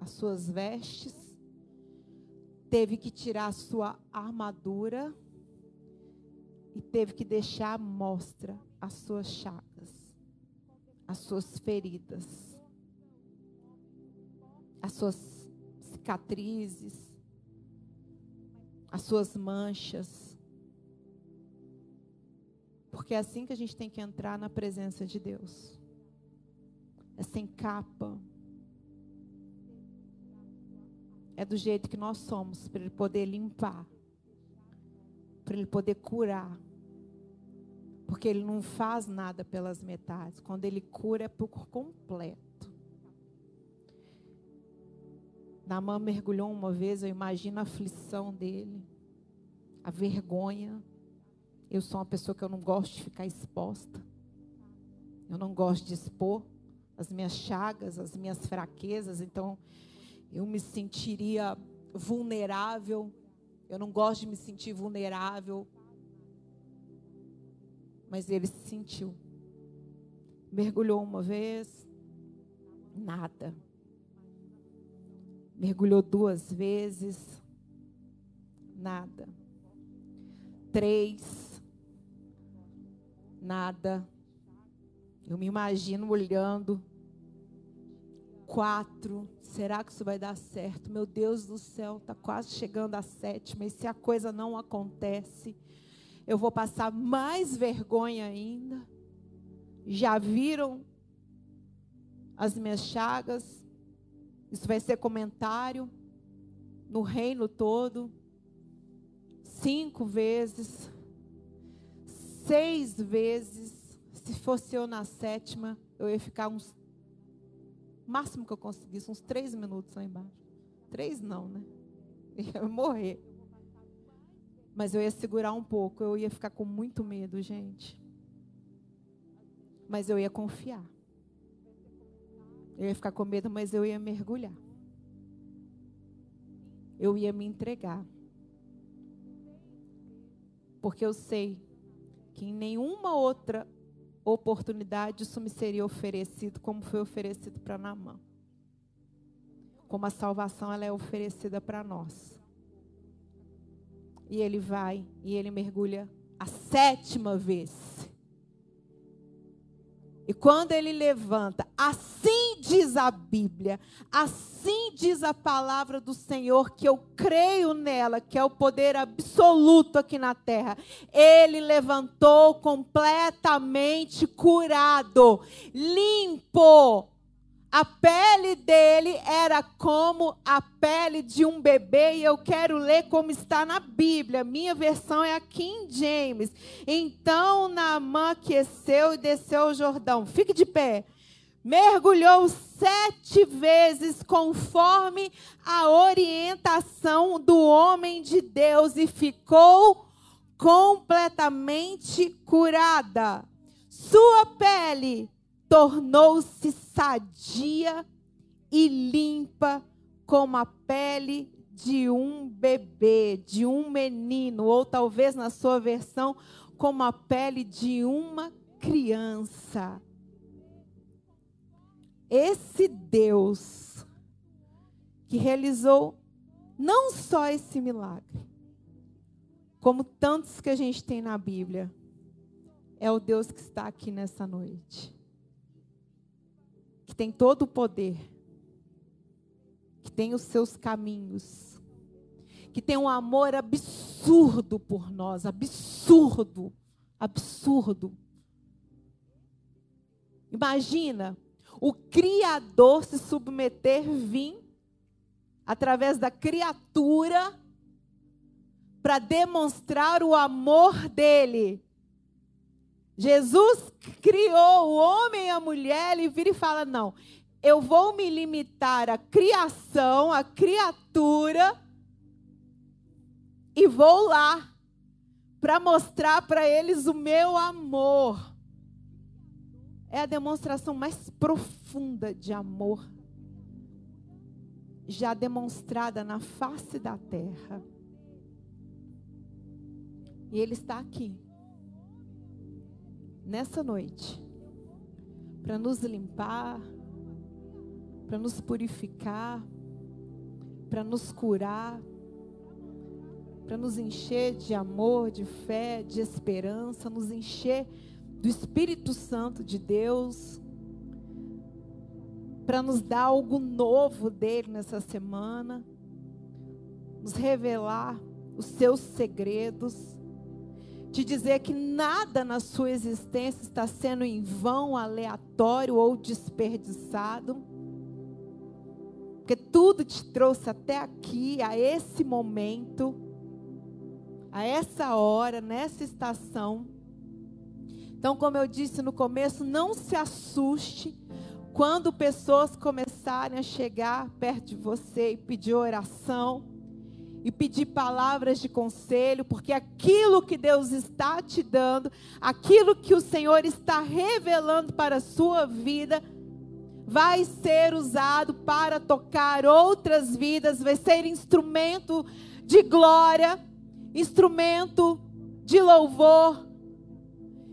as suas vestes, teve que tirar a sua armadura e teve que deixar à mostra as suas chagas, as suas feridas, as suas cicatrizes, as suas manchas. Porque é assim que a gente tem que entrar na presença de Deus. É sem capa. É do jeito que nós somos, para Ele poder limpar, para Ele poder curar. Porque Ele não faz nada pelas metades. Quando Ele cura, é por completo. Namã mergulhou uma vez, eu imagino a aflição dele, a vergonha. Eu sou uma pessoa que eu não gosto de ficar exposta. Eu não gosto de expor as minhas chagas, as minhas fraquezas. Então, eu me sentiria vulnerável. Eu não gosto de me sentir vulnerável. Mas ele se sentiu. Mergulhou uma vez, nada. Mergulhou duas vezes, nada. Três, nada. Eu me imagino olhando. Quatro, será que isso vai dar certo? Meu Deus do céu, está quase chegando a sétima. E se a coisa não acontece, eu vou passar mais vergonha ainda. Já viram as minhas chagas? Isso vai ser comentário no reino todo. Cinco vezes, seis vezes. Se fosse eu na sétima, eu ia ficar uns. Máximo que eu conseguisse, uns três minutos lá embaixo. Três não, né? Ia morrer. Mas eu ia segurar um pouco, eu ia ficar com muito medo, gente. Mas eu ia confiar. Eu ia ficar com medo, mas eu ia mergulhar. Eu ia me entregar. Porque eu sei que em nenhuma outra oportunidade isso me seria oferecido como foi oferecido para Namã. Como a salvação ela é oferecida para nós. E ele vai e ele mergulha a sétima vez. E quando ele levanta, assim diz a Bíblia, assim diz a palavra do Senhor, que eu creio nela, que é o poder absoluto aqui na terra. Ele levantou completamente curado, limpo, a pele dele era como a pele de um bebê, e eu quero ler como está na Bíblia. Minha versão é a King James. Então Naamã aqueceu e desceu o Jordão. Fique de pé. Mergulhou sete vezes conforme a orientação do homem de Deus e ficou completamente curada. Sua pele tornou-se sadia e limpa como a pele de um bebê, de um menino, ou talvez na sua versão, como a pele de uma criança. Esse Deus que realizou não só esse milagre, como tantos que a gente tem na Bíblia, é o Deus que está aqui nessa noite que tem todo o poder, que tem os seus caminhos, que tem um amor absurdo por nós, absurdo, absurdo. Imagina o Criador se submeter, vir através da criatura para demonstrar o amor dele Jesus criou o homem e a mulher, ele vira e fala: não, eu vou me limitar à criação, à criatura, e vou lá para mostrar para eles o meu amor. É a demonstração mais profunda de amor já demonstrada na face da terra. E ele está aqui nessa noite para nos limpar, para nos purificar, para nos curar, para nos encher de amor, de fé, de esperança, nos encher do Espírito Santo de Deus, para nos dar algo novo dele nessa semana, nos revelar os seus segredos te dizer que nada na sua existência está sendo em vão, aleatório ou desperdiçado. Porque tudo te trouxe até aqui, a esse momento, a essa hora, nessa estação. Então, como eu disse no começo, não se assuste quando pessoas começarem a chegar perto de você e pedir oração e pedir palavras de conselho, porque aquilo que Deus está te dando, aquilo que o Senhor está revelando para a sua vida, vai ser usado para tocar outras vidas, vai ser instrumento de glória, instrumento de louvor,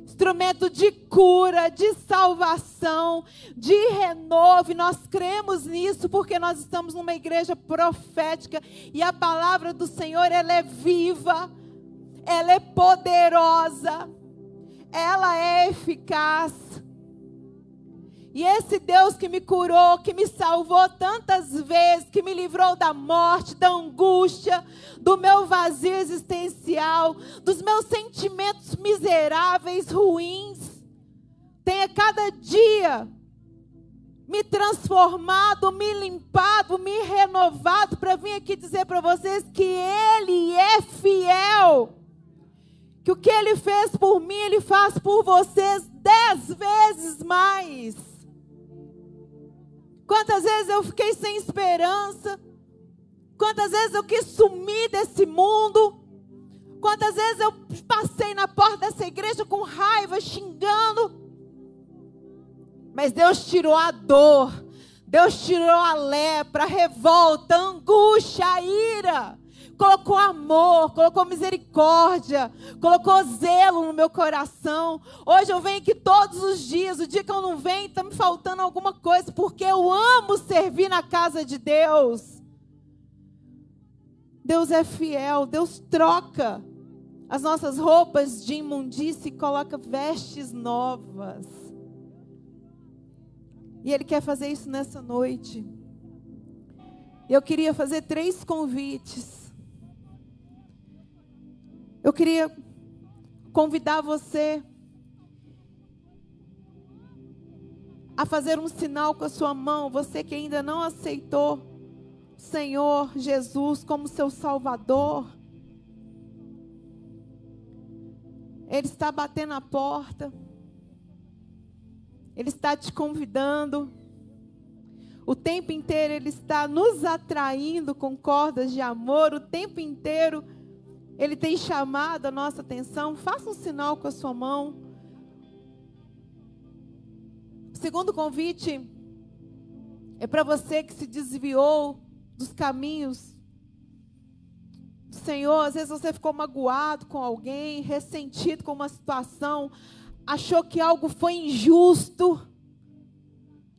instrumento de cura, de salvação, de renovo. E nós cremos nisso porque nós estamos numa igreja profética e a palavra do Senhor ela é viva, ela é poderosa, ela é eficaz. E esse Deus que me curou, que me salvou tantas vezes, que me livrou da morte, da angústia, do meu vazio existencial, dos meus sentimentos miseráveis, ruins, tem a cada dia me transformado, me limpado, me renovado para vir aqui dizer para vocês que Ele é fiel. Que o que Ele fez por mim, Ele faz por vocês dez vezes mais. Quantas vezes eu fiquei sem esperança? Quantas vezes eu quis sumir desse mundo? Quantas vezes eu passei na porta dessa igreja com raiva, xingando? Mas Deus tirou a dor, Deus tirou a lepra, a revolta, a angústia, a ira colocou amor, colocou misericórdia, colocou zelo no meu coração. Hoje eu venho aqui todos os dias, o dia que eu não venho, está me faltando alguma coisa, porque eu amo servir na casa de Deus. Deus é fiel, Deus troca as nossas roupas de imundície e coloca vestes novas. E Ele quer fazer isso nessa noite. Eu queria fazer três convites eu queria convidar você a fazer um sinal com a sua mão, você que ainda não aceitou o Senhor Jesus como seu Salvador. Ele está batendo a porta. Ele está te convidando. O tempo inteiro ele está nos atraindo com cordas de amor. O tempo inteiro ele tem chamado a nossa atenção, faça um sinal com a sua mão. O segundo convite é para você que se desviou dos caminhos do Senhor. Às vezes você ficou magoado com alguém, ressentido com uma situação, achou que algo foi injusto,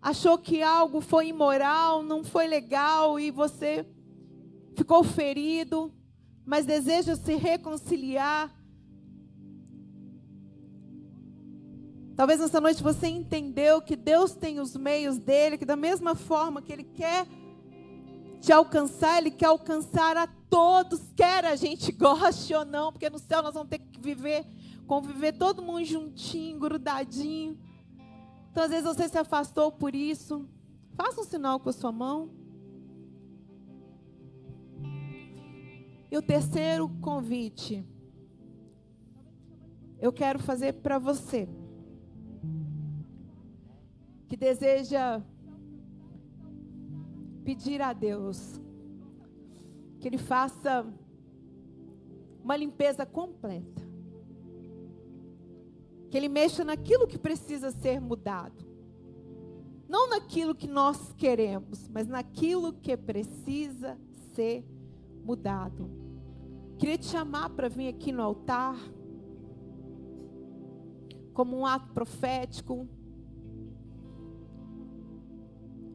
achou que algo foi imoral, não foi legal e você ficou ferido mas deseja se reconciliar. Talvez nessa noite você entendeu que Deus tem os meios dele, que da mesma forma que ele quer te alcançar, ele quer alcançar a todos, quer a gente goste ou não, porque no céu nós vamos ter que viver, conviver todo mundo juntinho, grudadinho. Então às vezes você se afastou por isso. Faça um sinal com a sua mão. E o terceiro convite, eu quero fazer para você que deseja pedir a Deus que Ele faça uma limpeza completa, que Ele mexa naquilo que precisa ser mudado, não naquilo que nós queremos, mas naquilo que precisa ser mudado. Queria te chamar para vir aqui no altar, como um ato profético.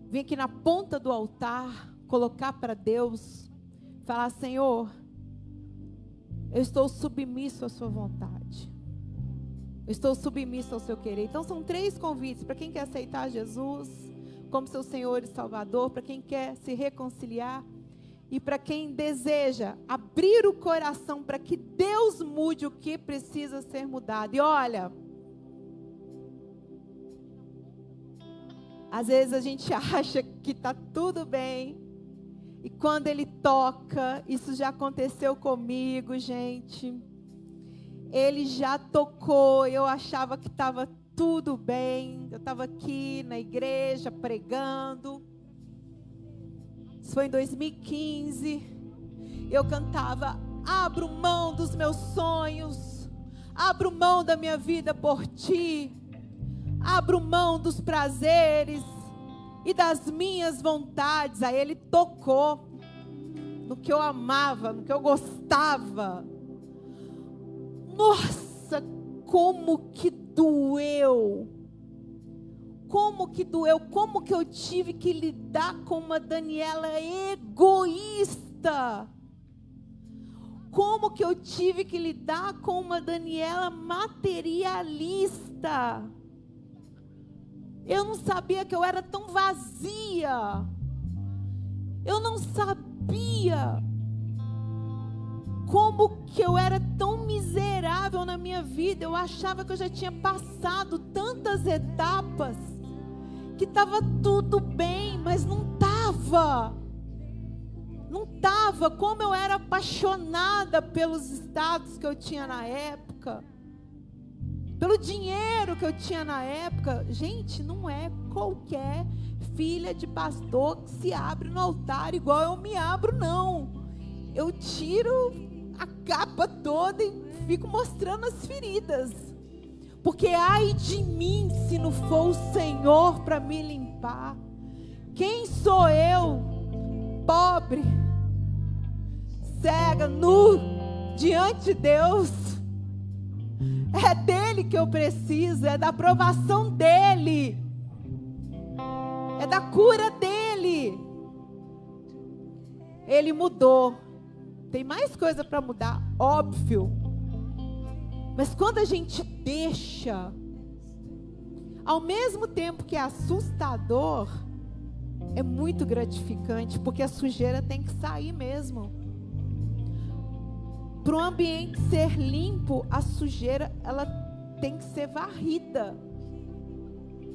Vim aqui na ponta do altar, colocar para Deus, falar: Senhor, eu estou submisso à Sua vontade. Eu estou submisso ao seu querer. Então são três convites para quem quer aceitar Jesus como seu Senhor e Salvador, para quem quer se reconciliar e para quem deseja abrir o coração para que Deus mude o que precisa ser mudado. E olha, às vezes a gente acha que está tudo bem, e quando Ele toca, isso já aconteceu comigo, gente. Ele já tocou, eu achava que estava tudo bem, eu estava aqui na igreja pregando isso foi em 2015. Eu cantava: Abro mão dos meus sonhos, abro mão da minha vida por ti, abro mão dos prazeres, e das minhas vontades. Aí ele tocou no que eu amava, no que eu gostava. Nossa, como que doeu! Como que doeu, como que eu tive que lidar com uma Daniela egoísta. Como que eu tive que lidar com uma Daniela materialista. Eu não sabia que eu era tão vazia. Eu não sabia como que eu era tão miserável na minha vida. Eu achava que eu já tinha passado tantas etapas que estava tudo bem, mas não estava. Não estava como eu era apaixonada pelos estados que eu tinha na época, pelo dinheiro que eu tinha na época. Gente, não é qualquer filha de pastor que se abre no altar igual eu me abro, não. Eu tiro a capa toda e fico mostrando as feridas. Porque ai de mim se não for o Senhor para me limpar. Quem sou eu, pobre, cega, nu, diante de Deus? É dele que eu preciso, é da aprovação dele, é da cura dele. Ele mudou. Tem mais coisa para mudar, óbvio. Mas quando a gente deixa, ao mesmo tempo que é assustador, é muito gratificante, porque a sujeira tem que sair mesmo. Para o ambiente ser limpo, a sujeira ela tem que ser varrida.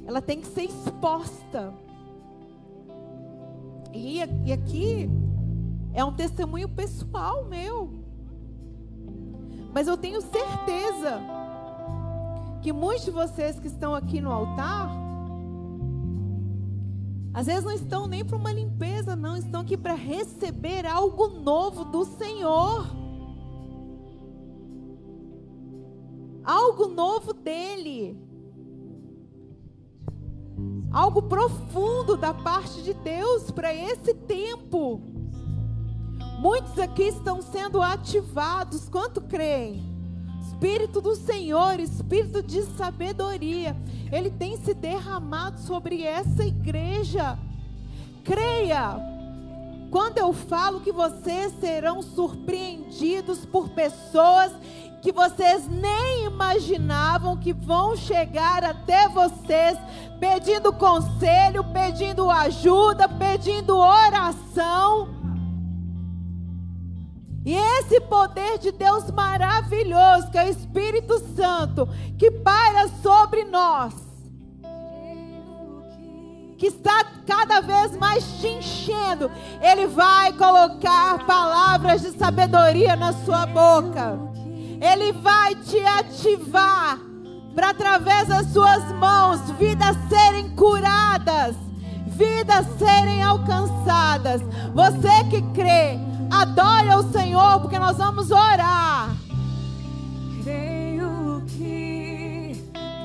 Ela tem que ser exposta. E, e aqui é um testemunho pessoal meu. Mas eu tenho certeza que muitos de vocês que estão aqui no altar, às vezes não estão nem para uma limpeza, não, estão aqui para receber algo novo do Senhor. Algo novo dele. Algo profundo da parte de Deus para esse tempo. Muitos aqui estão sendo ativados. Quanto creem? Espírito do Senhor, Espírito de sabedoria, Ele tem se derramado sobre essa igreja. Creia, quando eu falo que vocês serão surpreendidos por pessoas que vocês nem imaginavam que vão chegar até vocês pedindo conselho, pedindo ajuda, pedindo oração. E esse poder de Deus maravilhoso, que é o Espírito Santo, que paira sobre nós, que está cada vez mais te enchendo, Ele vai colocar palavras de sabedoria na sua boca, Ele vai te ativar, para através das suas mãos, vidas serem curadas, vidas serem alcançadas. Você que crê, Adore ao Senhor, porque nós vamos orar. Creio que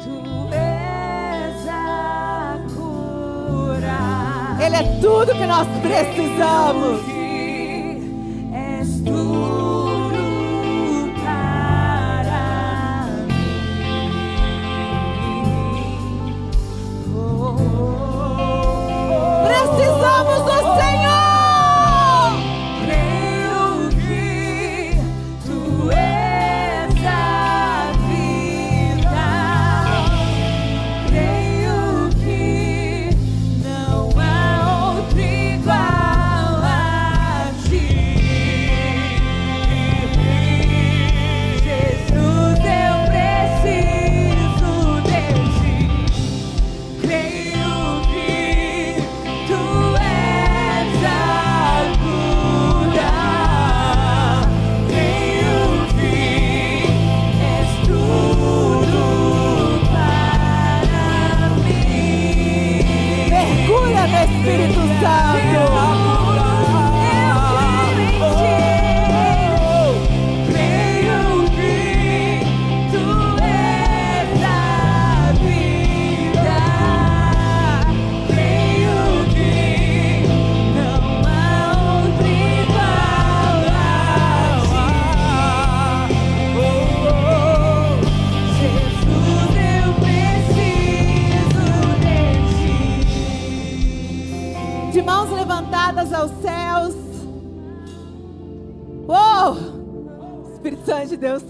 tu és a cura. Ele é tudo que nós precisamos.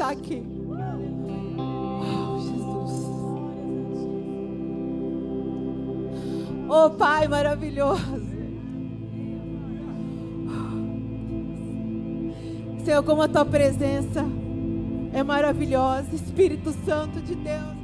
Está aqui. Oh, Jesus. Oh, Pai maravilhoso. Senhor, como a tua presença é maravilhosa, Espírito Santo de Deus.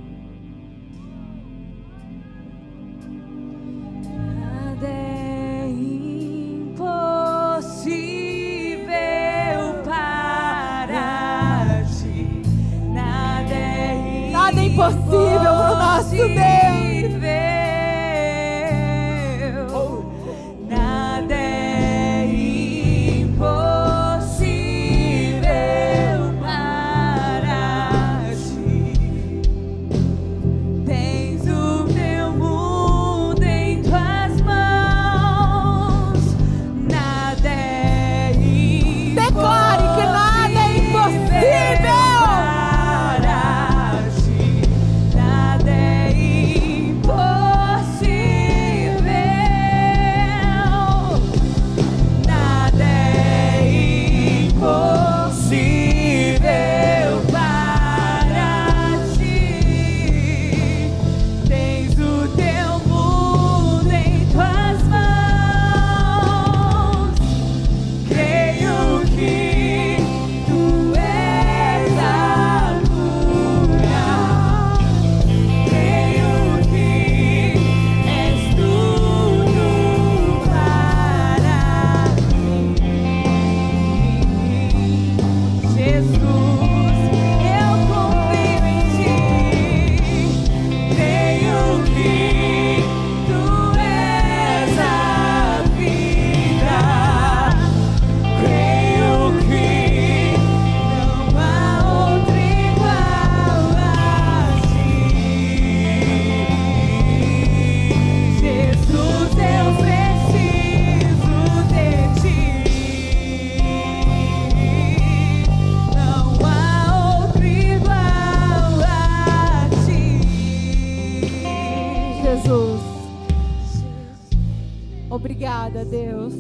Obrigada, Deus.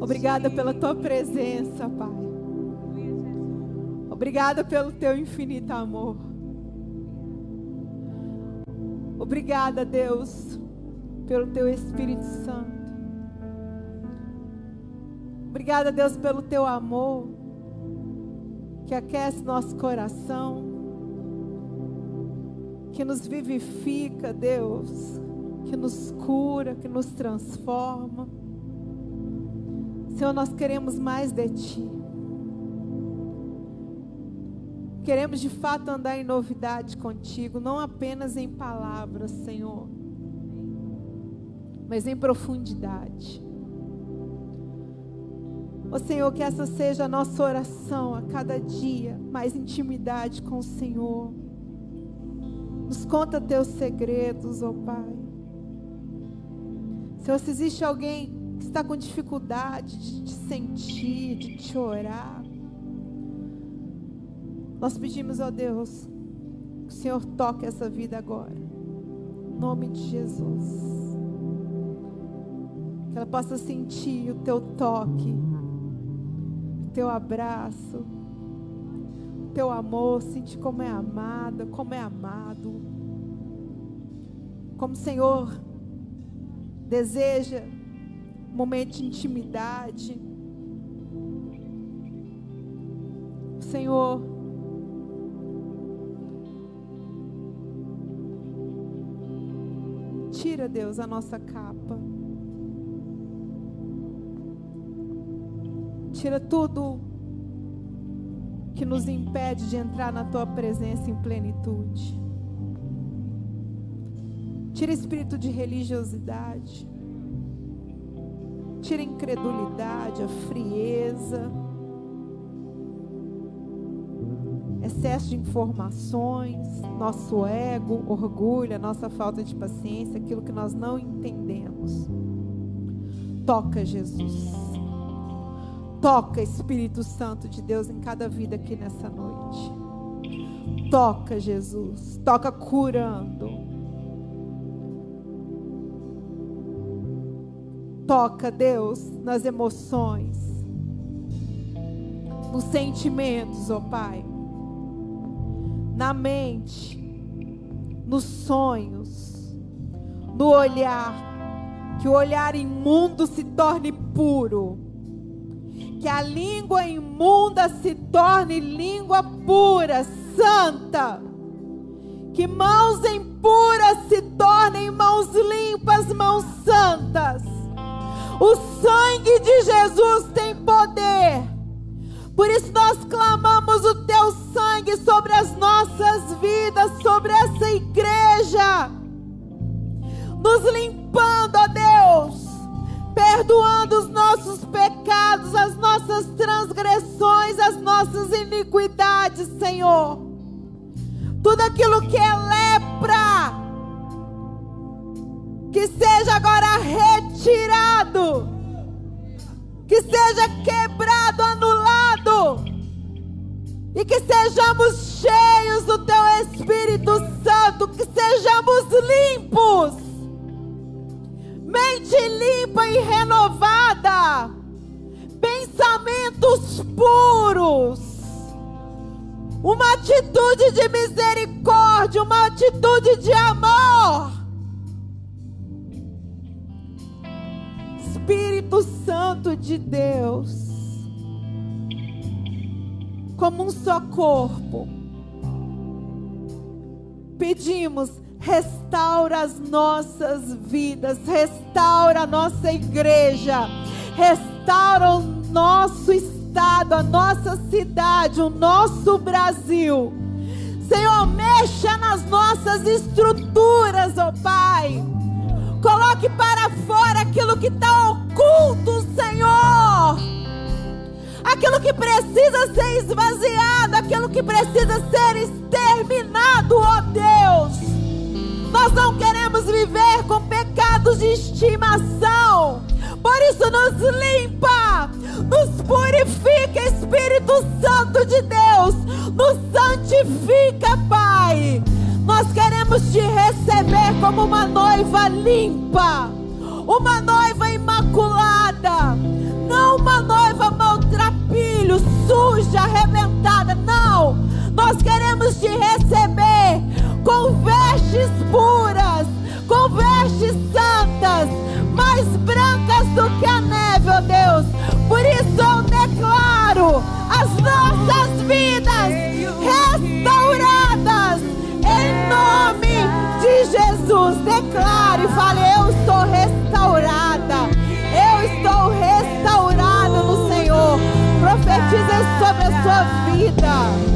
Obrigada pela tua presença, Pai. Obrigada pelo teu infinito amor. Obrigada, Deus, pelo teu Espírito Santo. Obrigada, Deus, pelo teu amor que aquece nosso coração, que nos vivifica, Deus, que nos cura, que nos transforma. Senhor, nós queremos mais de Ti. Queremos de fato andar em novidade contigo, não apenas em palavras, Senhor, mas em profundidade. Ó Senhor, que essa seja a nossa oração a cada dia, mais intimidade com o Senhor. Nos conta teus segredos, ó Pai. Senhor, se existe alguém que está com dificuldade de te sentir, de te orar, nós pedimos, ó Deus, que o Senhor toque essa vida agora. Em nome de Jesus. Que ela possa sentir o teu toque, o teu abraço, o teu amor, sentir como é amada, como é amado. Como o Senhor deseja um momento de intimidade. Senhor, tira, Deus, a nossa capa. Tira tudo que nos impede de entrar na tua presença em plenitude. Tira espírito de religiosidade. Tira a incredulidade, a frieza, excesso de informações, nosso ego, orgulho, a nossa falta de paciência, aquilo que nós não entendemos. Toca, Jesus. Toca, Espírito Santo de Deus, em cada vida aqui nessa noite. Toca, Jesus. Toca curando. Toca, Deus, nas emoções, nos sentimentos, ó Pai, na mente, nos sonhos, no olhar. Que o olhar imundo se torne puro. Que a língua imunda se torne língua pura, santa. Que mãos impuras se tornem mãos limpas, mãos santas. O sangue de Jesus tem poder. Por isso nós clamamos o teu sangue sobre as nossas vidas, sobre essa igreja. Nos limpando, ó Deus. Perdoando os nossos pecados, as nossas transgressões, as nossas iniquidades, Senhor. Tudo aquilo que é lepra, que seja agora retirado, que seja quebrado, anulado, e que sejamos cheios do Teu Espírito Santo, que sejamos limpos, mente limpa e renovada, pensamentos puros, uma atitude de misericórdia, uma atitude de amor. Espírito Santo de Deus, como um só corpo, pedimos, restaura as nossas vidas, restaura a nossa igreja, restaura o nosso estado, a nossa cidade, o nosso Brasil. Senhor, mexa nas nossas estruturas, ó Pai. Coloque para fora aquilo que está oculto, Senhor. Aquilo que precisa ser esvaziado, aquilo que precisa ser exterminado, ó Deus. Nós não queremos viver com pecados de estimação. Por isso, nos limpa, nos purifica, Espírito Santo de Deus, nos santifica, Pai. Nós queremos te receber como uma noiva limpa, uma noiva imaculada, não uma noiva maltrapilho, suja, arrebentada, não. Nós queremos te receber com vestes puras, com vestes santas, mais brancas do que a neve, ó Deus. Por isso eu declaro as nossas vidas Declare fale: Eu estou restaurada. Eu estou restaurada no Senhor. Profetiza sobre a sua vida.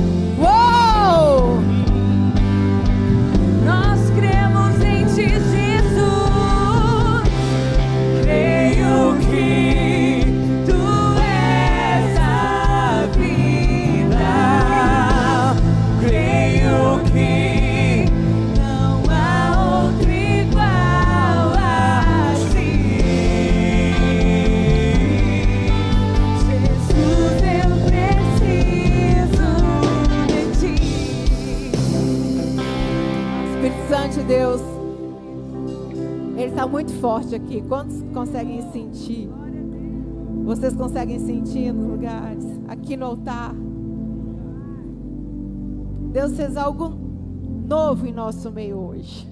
Está muito forte aqui. Quantos conseguem sentir? Vocês conseguem sentir nos lugares? Aqui no altar. Deus fez algo novo em nosso meio hoje.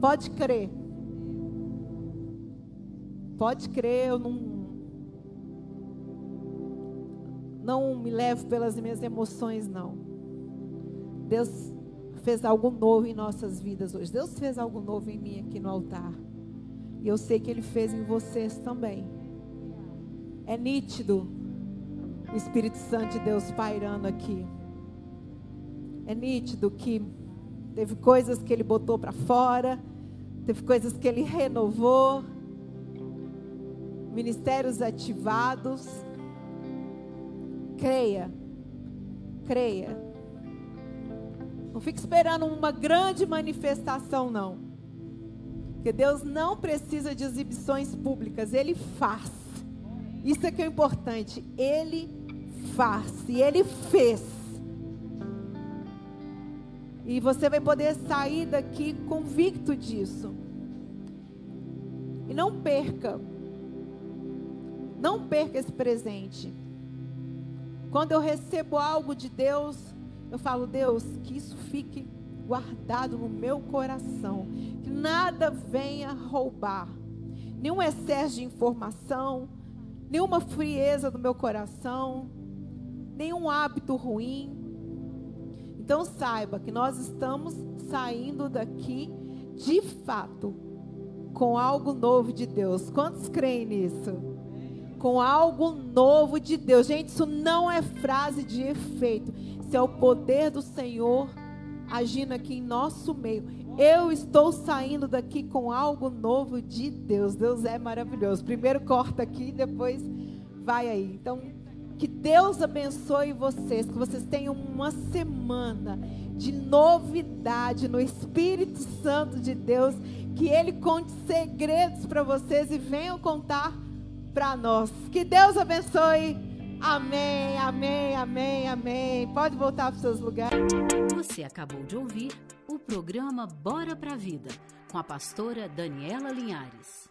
Pode crer. Pode crer, eu não. Não me levo pelas minhas emoções, não. Deus fez algo novo em nossas vidas hoje. Deus fez algo novo em mim aqui no altar. E eu sei que Ele fez em vocês também. É nítido o Espírito Santo de Deus pairando aqui. É nítido que teve coisas que Ele botou para fora, teve coisas que Ele renovou, ministérios ativados. Creia, creia. Não fique esperando uma grande manifestação, não. Porque Deus não precisa de exibições públicas, Ele faz. Isso é que é importante. Ele faz. E Ele fez. E você vai poder sair daqui convicto disso. E não perca, não perca esse presente. Quando eu recebo algo de Deus, eu falo, Deus, que isso fique guardado no meu coração, que nada venha roubar, nenhum excesso de informação, nenhuma frieza do meu coração, nenhum hábito ruim. Então saiba que nós estamos saindo daqui de fato com algo novo de Deus. Quantos creem nisso? Com algo novo de Deus. Gente, isso não é frase de efeito. Isso é o poder do Senhor agindo aqui em nosso meio. Eu estou saindo daqui com algo novo de Deus. Deus é maravilhoso. Primeiro corta aqui, depois vai aí. Então, que Deus abençoe vocês, que vocês tenham uma semana de novidade no Espírito Santo de Deus, que Ele conte segredos para vocês e venham contar para nós. Que Deus abençoe. Amém, amém, amém, amém. Pode voltar para os seus lugares. Você acabou de ouvir o programa Bora pra Vida, com a pastora Daniela Linhares.